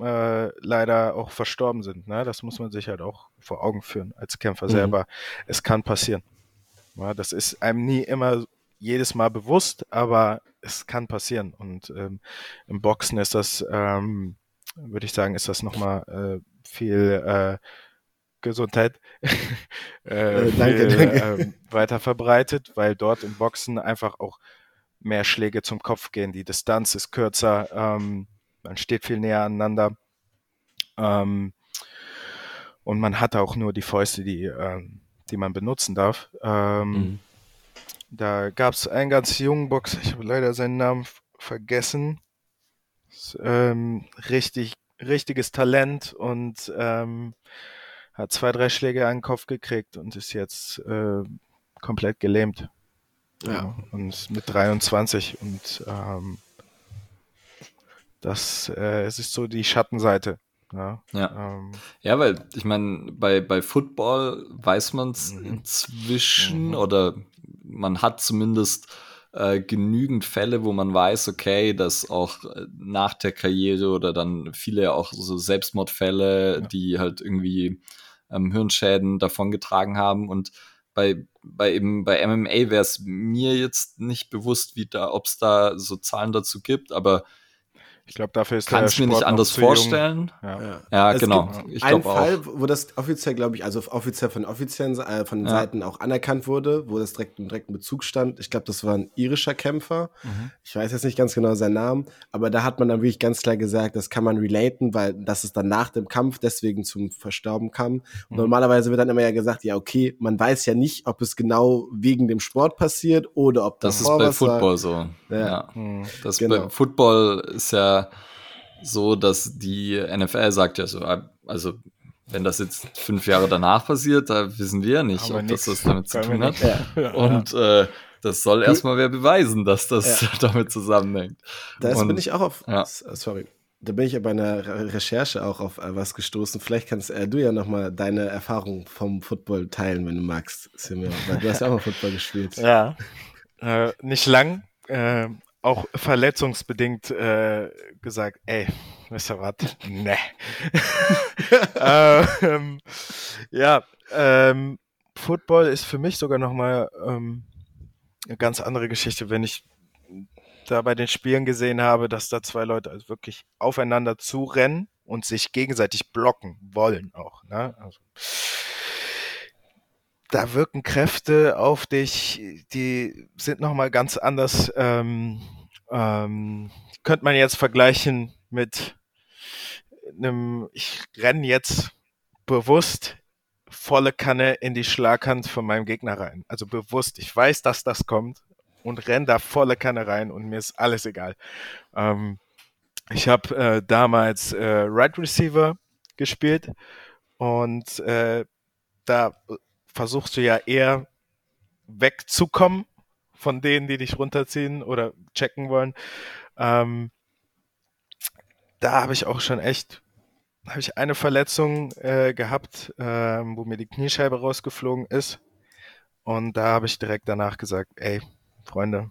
äh, leider auch verstorben sind. Ne? Das muss man sich halt auch vor Augen führen als Kämpfer mhm. selber. Es kann passieren. Ja, das ist einem nie immer jedes Mal bewusst, aber es kann passieren. Und ähm, im Boxen ist das, ähm, würde ich sagen, ist das nochmal äh, viel äh, Gesundheit äh, äh, danke, viel, danke. Ähm, weiter verbreitet, weil dort im Boxen einfach auch mehr Schläge zum Kopf gehen. Die Distanz ist kürzer, ähm, man steht viel näher aneinander. Ähm, und man hat auch nur die Fäuste, die, ähm, die man benutzen darf. Ähm, mhm. Da gab es einen ganz jungen Boxer, ich habe leider seinen Namen vergessen. Ähm, richtig, richtiges Talent und ähm, hat zwei, drei Schläge an den Kopf gekriegt und ist jetzt äh, komplett gelähmt. Ja. Und mit 23 und ähm, das äh, es ist so die Schattenseite. Ja, ja. Ähm, ja weil ich meine, bei, bei Football weiß man es mhm. inzwischen mhm. oder man hat zumindest äh, genügend Fälle, wo man weiß, okay, dass auch äh, nach der Karriere oder dann viele auch so Selbstmordfälle, ja. die halt irgendwie ähm, Hirnschäden davongetragen haben und bei, bei eben bei MMA wäre es mir jetzt nicht bewusst, wie da, ob es da so Zahlen dazu gibt, aber ich glaube, dafür ist Kann es mir nicht anders vorstellen. Ja, ja. ja genau. Ich ein Fall, auch. wo das offiziell, glaube ich, also offiziell von offiziellen äh, von den ja. Seiten auch anerkannt wurde, wo das direkt im direkten Bezug stand. Ich glaube, das war ein irischer Kämpfer. Mhm. Ich weiß jetzt nicht ganz genau seinen Namen, aber da hat man dann wirklich ganz klar gesagt, das kann man relaten, weil das ist dann nach dem Kampf deswegen zum Verstorben kam. Mhm. normalerweise wird dann immer ja gesagt, ja, okay, man weiß ja nicht, ob es genau wegen dem Sport passiert oder ob das. Das ist bei Football war. so. Ja. ja. Mhm. Das genau. bei Football ist ja so, dass die NFL sagt ja so, also wenn das jetzt fünf Jahre danach passiert, da wissen wir ja nicht, Aber ob das was damit zu tun hat. Ja. Und äh, das soll erstmal wer beweisen, dass das ja. damit zusammenhängt. Da bin ich auch auf, ja. sorry, da bin ich bei einer Recherche auch auf äh, was gestoßen. Vielleicht kannst äh, du ja nochmal deine Erfahrung vom Football teilen, wenn du magst, Simeon. Weil du hast ja auch mal Football gespielt. Ja, äh, nicht lang. Äh, auch verletzungsbedingt äh, gesagt, ey, wisst ihr was? Ne. ähm, ja, ähm, Football ist für mich sogar nochmal ähm, eine ganz andere Geschichte, wenn ich da bei den Spielen gesehen habe, dass da zwei Leute also wirklich aufeinander zurennen und sich gegenseitig blocken wollen auch. Ne? Also, da wirken Kräfte auf dich, die sind nochmal ganz anders. Ähm, ähm, könnte man jetzt vergleichen mit einem, ich renne jetzt bewusst volle Kanne in die Schlaghand von meinem Gegner rein. Also bewusst, ich weiß, dass das kommt und renne da volle Kanne rein und mir ist alles egal. Ähm, ich habe äh, damals äh, Right Receiver gespielt und äh, da versuchst du ja eher wegzukommen von denen, die dich runterziehen oder checken wollen. Ähm, da habe ich auch schon echt, habe ich eine Verletzung äh, gehabt, äh, wo mir die Kniescheibe rausgeflogen ist. Und da habe ich direkt danach gesagt, ey, Freunde,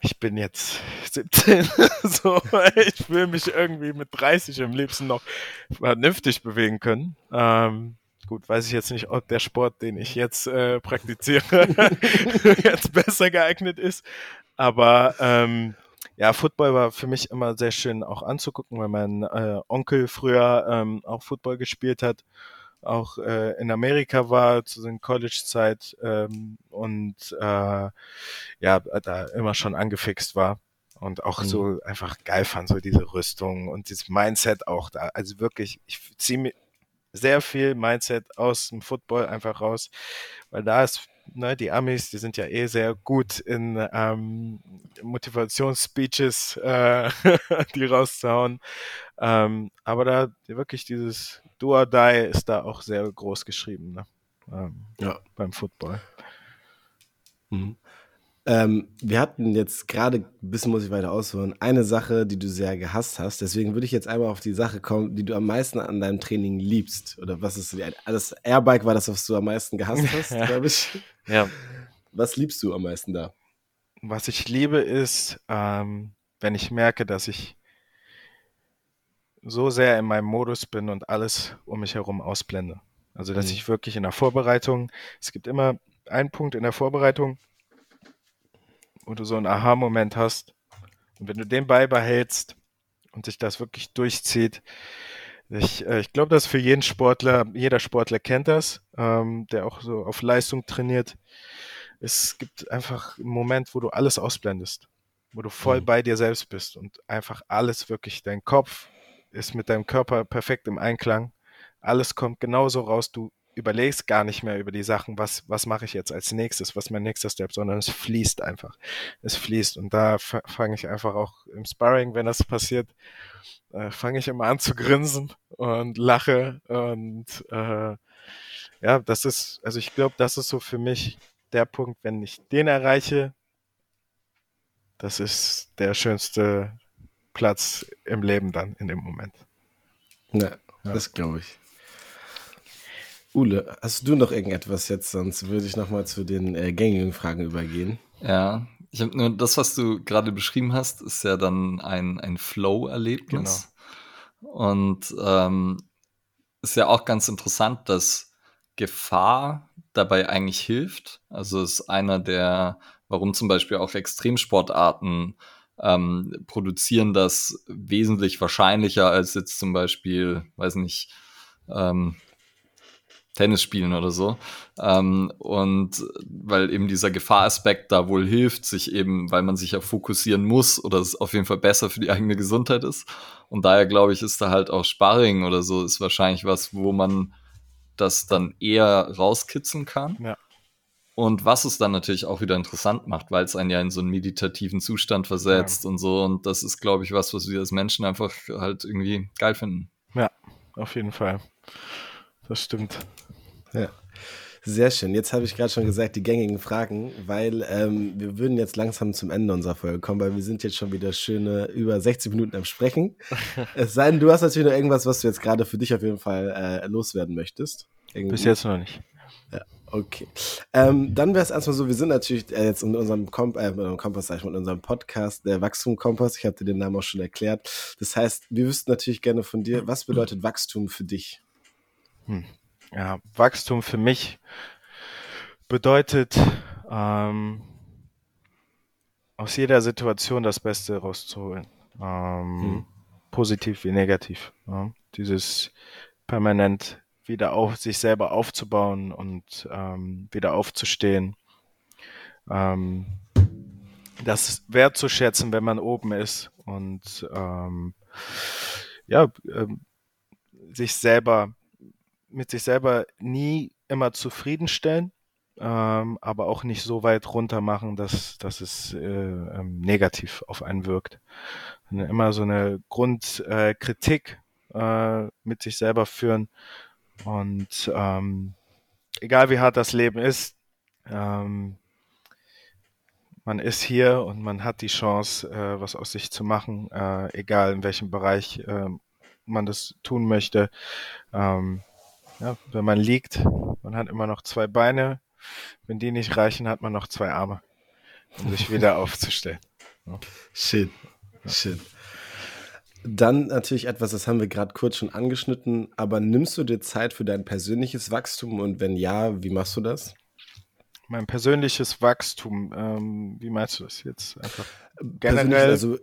ich bin jetzt 17, so, ich will mich irgendwie mit 30 am liebsten noch vernünftig bewegen können. Ähm, gut, weiß ich jetzt nicht, ob der Sport, den ich jetzt äh, praktiziere, jetzt besser geeignet ist. Aber ähm, ja, Football war für mich immer sehr schön auch anzugucken, weil mein äh, Onkel früher ähm, auch Football gespielt hat auch äh, in Amerika war zu seiner College-Zeit ähm, und äh, ja, da immer schon angefixt war und auch mhm. so einfach geil fand, so diese Rüstung und dieses Mindset auch da. Also wirklich, ich ziehe sehr viel Mindset aus dem Football einfach raus, weil da ist, ne, die Amis, die sind ja eh sehr gut in ähm, Motivationsspeeches, äh, die rauszuhauen. Ähm, aber da wirklich dieses Do or Die ist da auch sehr groß geschrieben, ne? Ähm, ja. beim Football. Mhm. Ähm, wir hatten jetzt gerade, ein bisschen muss ich weiter ausholen, eine Sache, die du sehr gehasst hast. Deswegen würde ich jetzt einmal auf die Sache kommen, die du am meisten an deinem Training liebst. Oder was ist das Airbike war das, was du am meisten gehasst hast, glaube ich. Ja. Was liebst du am meisten da? Was ich liebe ist, ähm, wenn ich merke, dass ich so sehr in meinem Modus bin und alles um mich herum ausblende. Also, dass mhm. ich wirklich in der Vorbereitung, es gibt immer einen Punkt in der Vorbereitung, wo du so einen Aha-Moment hast. Und wenn du den beibehältst und sich das wirklich durchzieht, ich, äh, ich glaube, dass für jeden Sportler, jeder Sportler kennt das, ähm, der auch so auf Leistung trainiert. Es gibt einfach einen Moment, wo du alles ausblendest, wo du voll mhm. bei dir selbst bist und einfach alles wirklich, dein Kopf ist mit deinem Körper perfekt im Einklang. Alles kommt genauso raus. Du überlegst gar nicht mehr über die Sachen, was, was mache ich jetzt als nächstes, was ist mein nächster Step, sondern es fließt einfach. Es fließt. Und da fange ich einfach auch im Sparring, wenn das passiert, äh, fange ich immer an zu grinsen und lache. Und äh, ja, das ist, also ich glaube, das ist so für mich der Punkt, wenn ich den erreiche, das ist der schönste Platz im Leben dann in dem Moment. Ja, ja. das glaube ich. Ule, hast du noch irgendetwas jetzt? Sonst würde ich nochmal zu den äh, gängigen Fragen übergehen. Ja, ich habe nur das, was du gerade beschrieben hast, ist ja dann ein, ein Flow-Erlebnis. Genau. Und ähm, ist ja auch ganz interessant, dass Gefahr dabei eigentlich hilft. Also ist einer der, warum zum Beispiel auch Extremsportarten ähm, produzieren das wesentlich wahrscheinlicher als jetzt zum Beispiel, weiß nicht, ähm, Tennis spielen oder so. Ähm, und weil eben dieser Gefahraspekt da wohl hilft, sich eben, weil man sich ja fokussieren muss oder es auf jeden Fall besser für die eigene Gesundheit ist. Und daher glaube ich, ist da halt auch Sparring oder so, ist wahrscheinlich was, wo man das dann eher rauskitzeln kann. Ja. Und was es dann natürlich auch wieder interessant macht, weil es einen ja in so einen meditativen Zustand versetzt ja. und so. Und das ist, glaube ich, was, was wir als Menschen einfach halt irgendwie geil finden. Ja, auf jeden Fall. Das stimmt. Ja. Sehr schön. Jetzt habe ich gerade schon gesagt, die gängigen Fragen, weil ähm, wir würden jetzt langsam zum Ende unserer Folge kommen, weil wir sind jetzt schon wieder schöne über 60 Minuten am Sprechen. es sei denn, du hast natürlich noch irgendwas, was du jetzt gerade für dich auf jeden Fall äh, loswerden möchtest. Irgendwie. Bis jetzt noch nicht. Ja, okay. Ähm, dann wäre es erstmal so, wir sind natürlich äh, jetzt in unserem Komp äh, Kompass, sag ich mal, in unserem Podcast, der Wachstum Kompass. Ich habe dir den Namen auch schon erklärt. Das heißt, wir wüssten natürlich gerne von dir, was bedeutet Wachstum für dich? Hm ja, Wachstum für mich bedeutet, ähm, aus jeder Situation das Beste rauszuholen. Ähm, hm. Positiv wie negativ. Ja. Dieses permanent wieder auf sich selber aufzubauen und ähm, wieder aufzustehen. Ähm, das wertzuschätzen, wenn man oben ist und ähm, ja, ähm, sich selber mit sich selber nie immer zufriedenstellen, ähm, aber auch nicht so weit runter machen, dass, dass es äh, ähm, negativ auf einen wirkt. Immer so eine Grundkritik äh, äh, mit sich selber führen und ähm, egal wie hart das Leben ist, ähm, man ist hier und man hat die Chance, äh, was aus sich zu machen, äh, egal in welchem Bereich äh, man das tun möchte. Ähm, ja, wenn man liegt, man hat immer noch zwei Beine. Wenn die nicht reichen, hat man noch zwei Arme, um sich wieder aufzustellen. Ja. Shit, shit. Dann natürlich etwas, das haben wir gerade kurz schon angeschnitten, aber nimmst du dir Zeit für dein persönliches Wachstum und wenn ja, wie machst du das? Mein persönliches Wachstum, ähm, wie meinst du das jetzt? Einfach generell. Also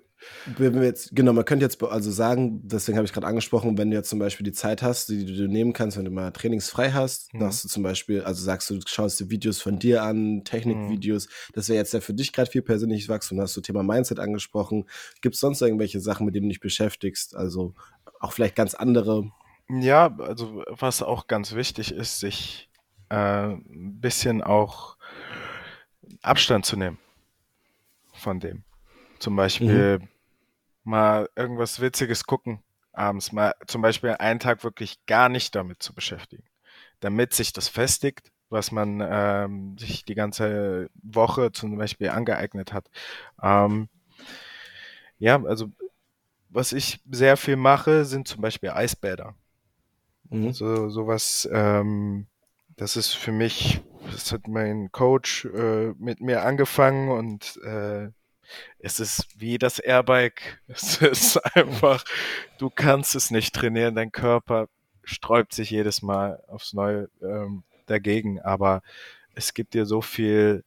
wenn wir jetzt, genau, man könnte jetzt also sagen, deswegen habe ich gerade angesprochen, wenn du jetzt zum Beispiel die Zeit hast, die, du nehmen kannst, wenn du mal trainingsfrei hast, mhm. dass du zum Beispiel, also sagst du, du schaust dir Videos von dir an, Technikvideos, mhm. das wäre jetzt ja für dich gerade viel persönliches Wachstum, hast du Thema Mindset angesprochen. Gibt es sonst irgendwelche Sachen, mit denen du dich beschäftigst? Also auch vielleicht ganz andere? Ja, also was auch ganz wichtig ist, sich ein bisschen auch Abstand zu nehmen von dem. Zum Beispiel mhm. mal irgendwas Witziges gucken abends, mal zum Beispiel einen Tag wirklich gar nicht damit zu beschäftigen, damit sich das festigt, was man ähm, sich die ganze Woche zum Beispiel angeeignet hat. Ähm, ja, also was ich sehr viel mache, sind zum Beispiel Eisbäder. Mhm. So sowas, ähm, das ist für mich, das hat mein Coach äh, mit mir angefangen und äh, es ist wie das Airbike. Es ist einfach, du kannst es nicht trainieren, dein Körper sträubt sich jedes Mal aufs Neue ähm, dagegen, aber es gibt dir so viel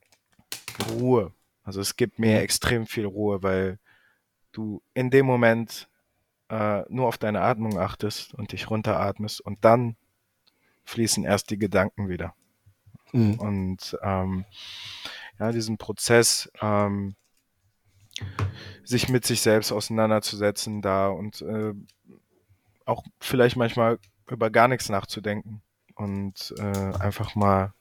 Ruhe. Also es gibt mir extrem viel Ruhe, weil du in dem Moment äh, nur auf deine Atmung achtest und dich runteratmest und dann fließen erst die Gedanken wieder. Mhm. Und ähm, ja, diesen Prozess ähm, sich mit sich selbst auseinanderzusetzen da und äh, auch vielleicht manchmal über gar nichts nachzudenken und äh, einfach mal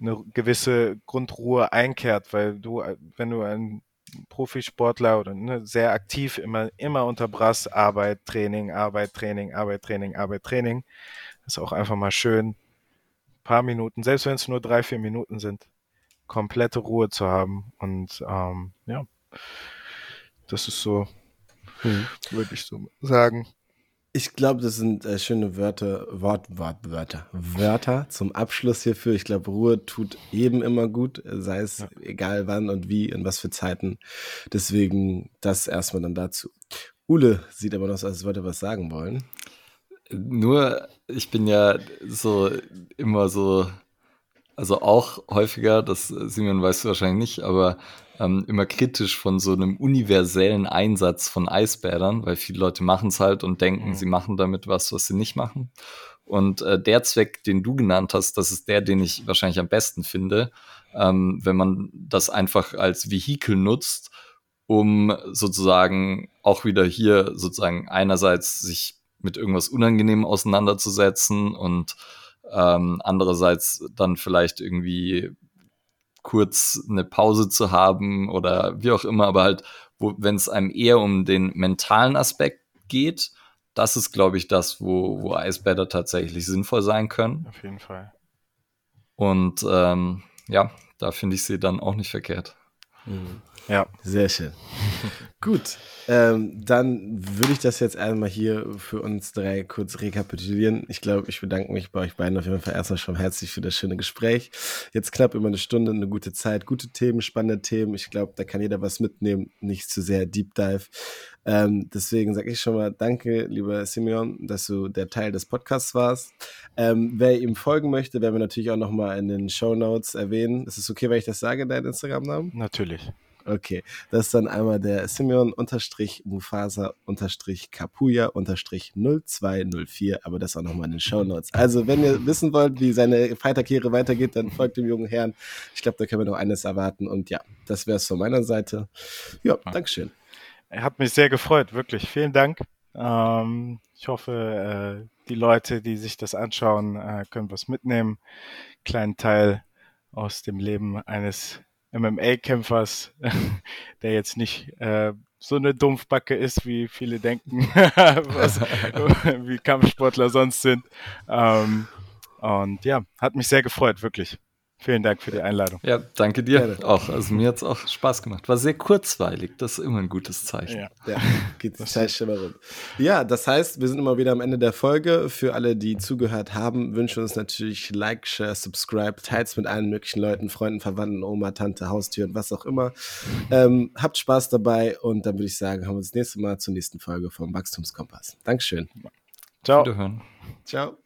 eine gewisse Grundruhe einkehrt, weil du, wenn du ein Profisportler oder ne, sehr aktiv immer, immer unter Brass, Arbeit, Training, Arbeit, Training, Arbeit, Training, Arbeit, Training, ist auch einfach mal schön, ein paar Minuten, selbst wenn es nur drei, vier Minuten sind, komplette Ruhe zu haben und ähm, ja, das ist so, hm. würde ich so sagen. Ich glaube, das sind äh, schöne Wörter, Wort, Wort, Wörter, Wörter zum Abschluss hierfür. Ich glaube, Ruhe tut jedem immer gut, sei es ja. egal wann und wie und was für Zeiten. Deswegen das erstmal dann dazu. Ule sieht aber noch so, als würde er was sagen wollen. Nur, ich bin ja so immer so, also auch häufiger, das Simon weißt du wahrscheinlich nicht, aber ähm, immer kritisch von so einem universellen Einsatz von Eisbädern, weil viele Leute machen es halt und denken, mhm. sie machen damit was, was sie nicht machen. Und äh, der Zweck, den du genannt hast, das ist der, den ich wahrscheinlich am besten finde, ähm, wenn man das einfach als Vehikel nutzt, um sozusagen auch wieder hier sozusagen einerseits sich mit irgendwas Unangenehmem auseinanderzusetzen und ähm, andererseits dann vielleicht irgendwie kurz eine Pause zu haben oder wie auch immer, aber halt, wenn es einem eher um den mentalen Aspekt geht, das ist, glaube ich, das, wo, wo Eisbäder tatsächlich sinnvoll sein können. Auf jeden Fall. Und ähm, ja, da finde ich sie dann auch nicht verkehrt. Mhm. Ja. Sehr schön. Gut, ähm, dann würde ich das jetzt einmal hier für uns drei kurz rekapitulieren. Ich glaube, ich bedanke mich bei euch beiden auf jeden Fall erstmal schon herzlich für das schöne Gespräch. Jetzt knapp über eine Stunde, eine gute Zeit, gute Themen, spannende Themen. Ich glaube, da kann jeder was mitnehmen, nicht zu sehr Deep Dive. Ähm, deswegen sage ich schon mal Danke, lieber Simeon, dass du der Teil des Podcasts warst. Ähm, wer ihm folgen möchte, werden wir natürlich auch nochmal in den Show Notes erwähnen. Ist es okay, wenn ich das sage, deinen Instagram-Namen? Natürlich. Okay, das ist dann einmal der Simeon-Mufasa-Kapuya-0204, aber das auch nochmal in den Show Notes. Also, wenn ihr wissen wollt, wie seine Fighterkarriere weitergeht, dann folgt dem jungen Herrn. Ich glaube, da können wir noch eines erwarten. Und ja, das wäre es von meiner Seite. Ja, Dankeschön. Er hat mich sehr gefreut, wirklich. Vielen Dank. Ähm, ich hoffe, äh, die Leute, die sich das anschauen, äh, können was mitnehmen. Kleinen Teil aus dem Leben eines MMA-Kämpfers, der jetzt nicht äh, so eine Dumpfbacke ist, wie viele denken, was, wie Kampfsportler sonst sind. Ähm, und ja, hat mich sehr gefreut, wirklich. Vielen Dank für die Einladung. Ja, danke dir Gerne. auch. Also mir hat es auch Spaß gemacht. War sehr kurzweilig. Das ist immer ein gutes Zeichen. Ja, ja geht Zeit schon mal rum. Ja, das heißt, wir sind immer wieder am Ende der Folge. Für alle, die zugehört haben, wünschen wir uns natürlich Like, Share, Subscribe, teilt mit allen möglichen Leuten, Freunden, Verwandten, Oma, Tante, Haustür und was auch immer. Ähm, habt Spaß dabei und dann würde ich sagen, haben wir uns das nächste Mal zur nächsten Folge vom Wachstumskompass. Dankeschön. Ciao. Wiederhören. Ciao.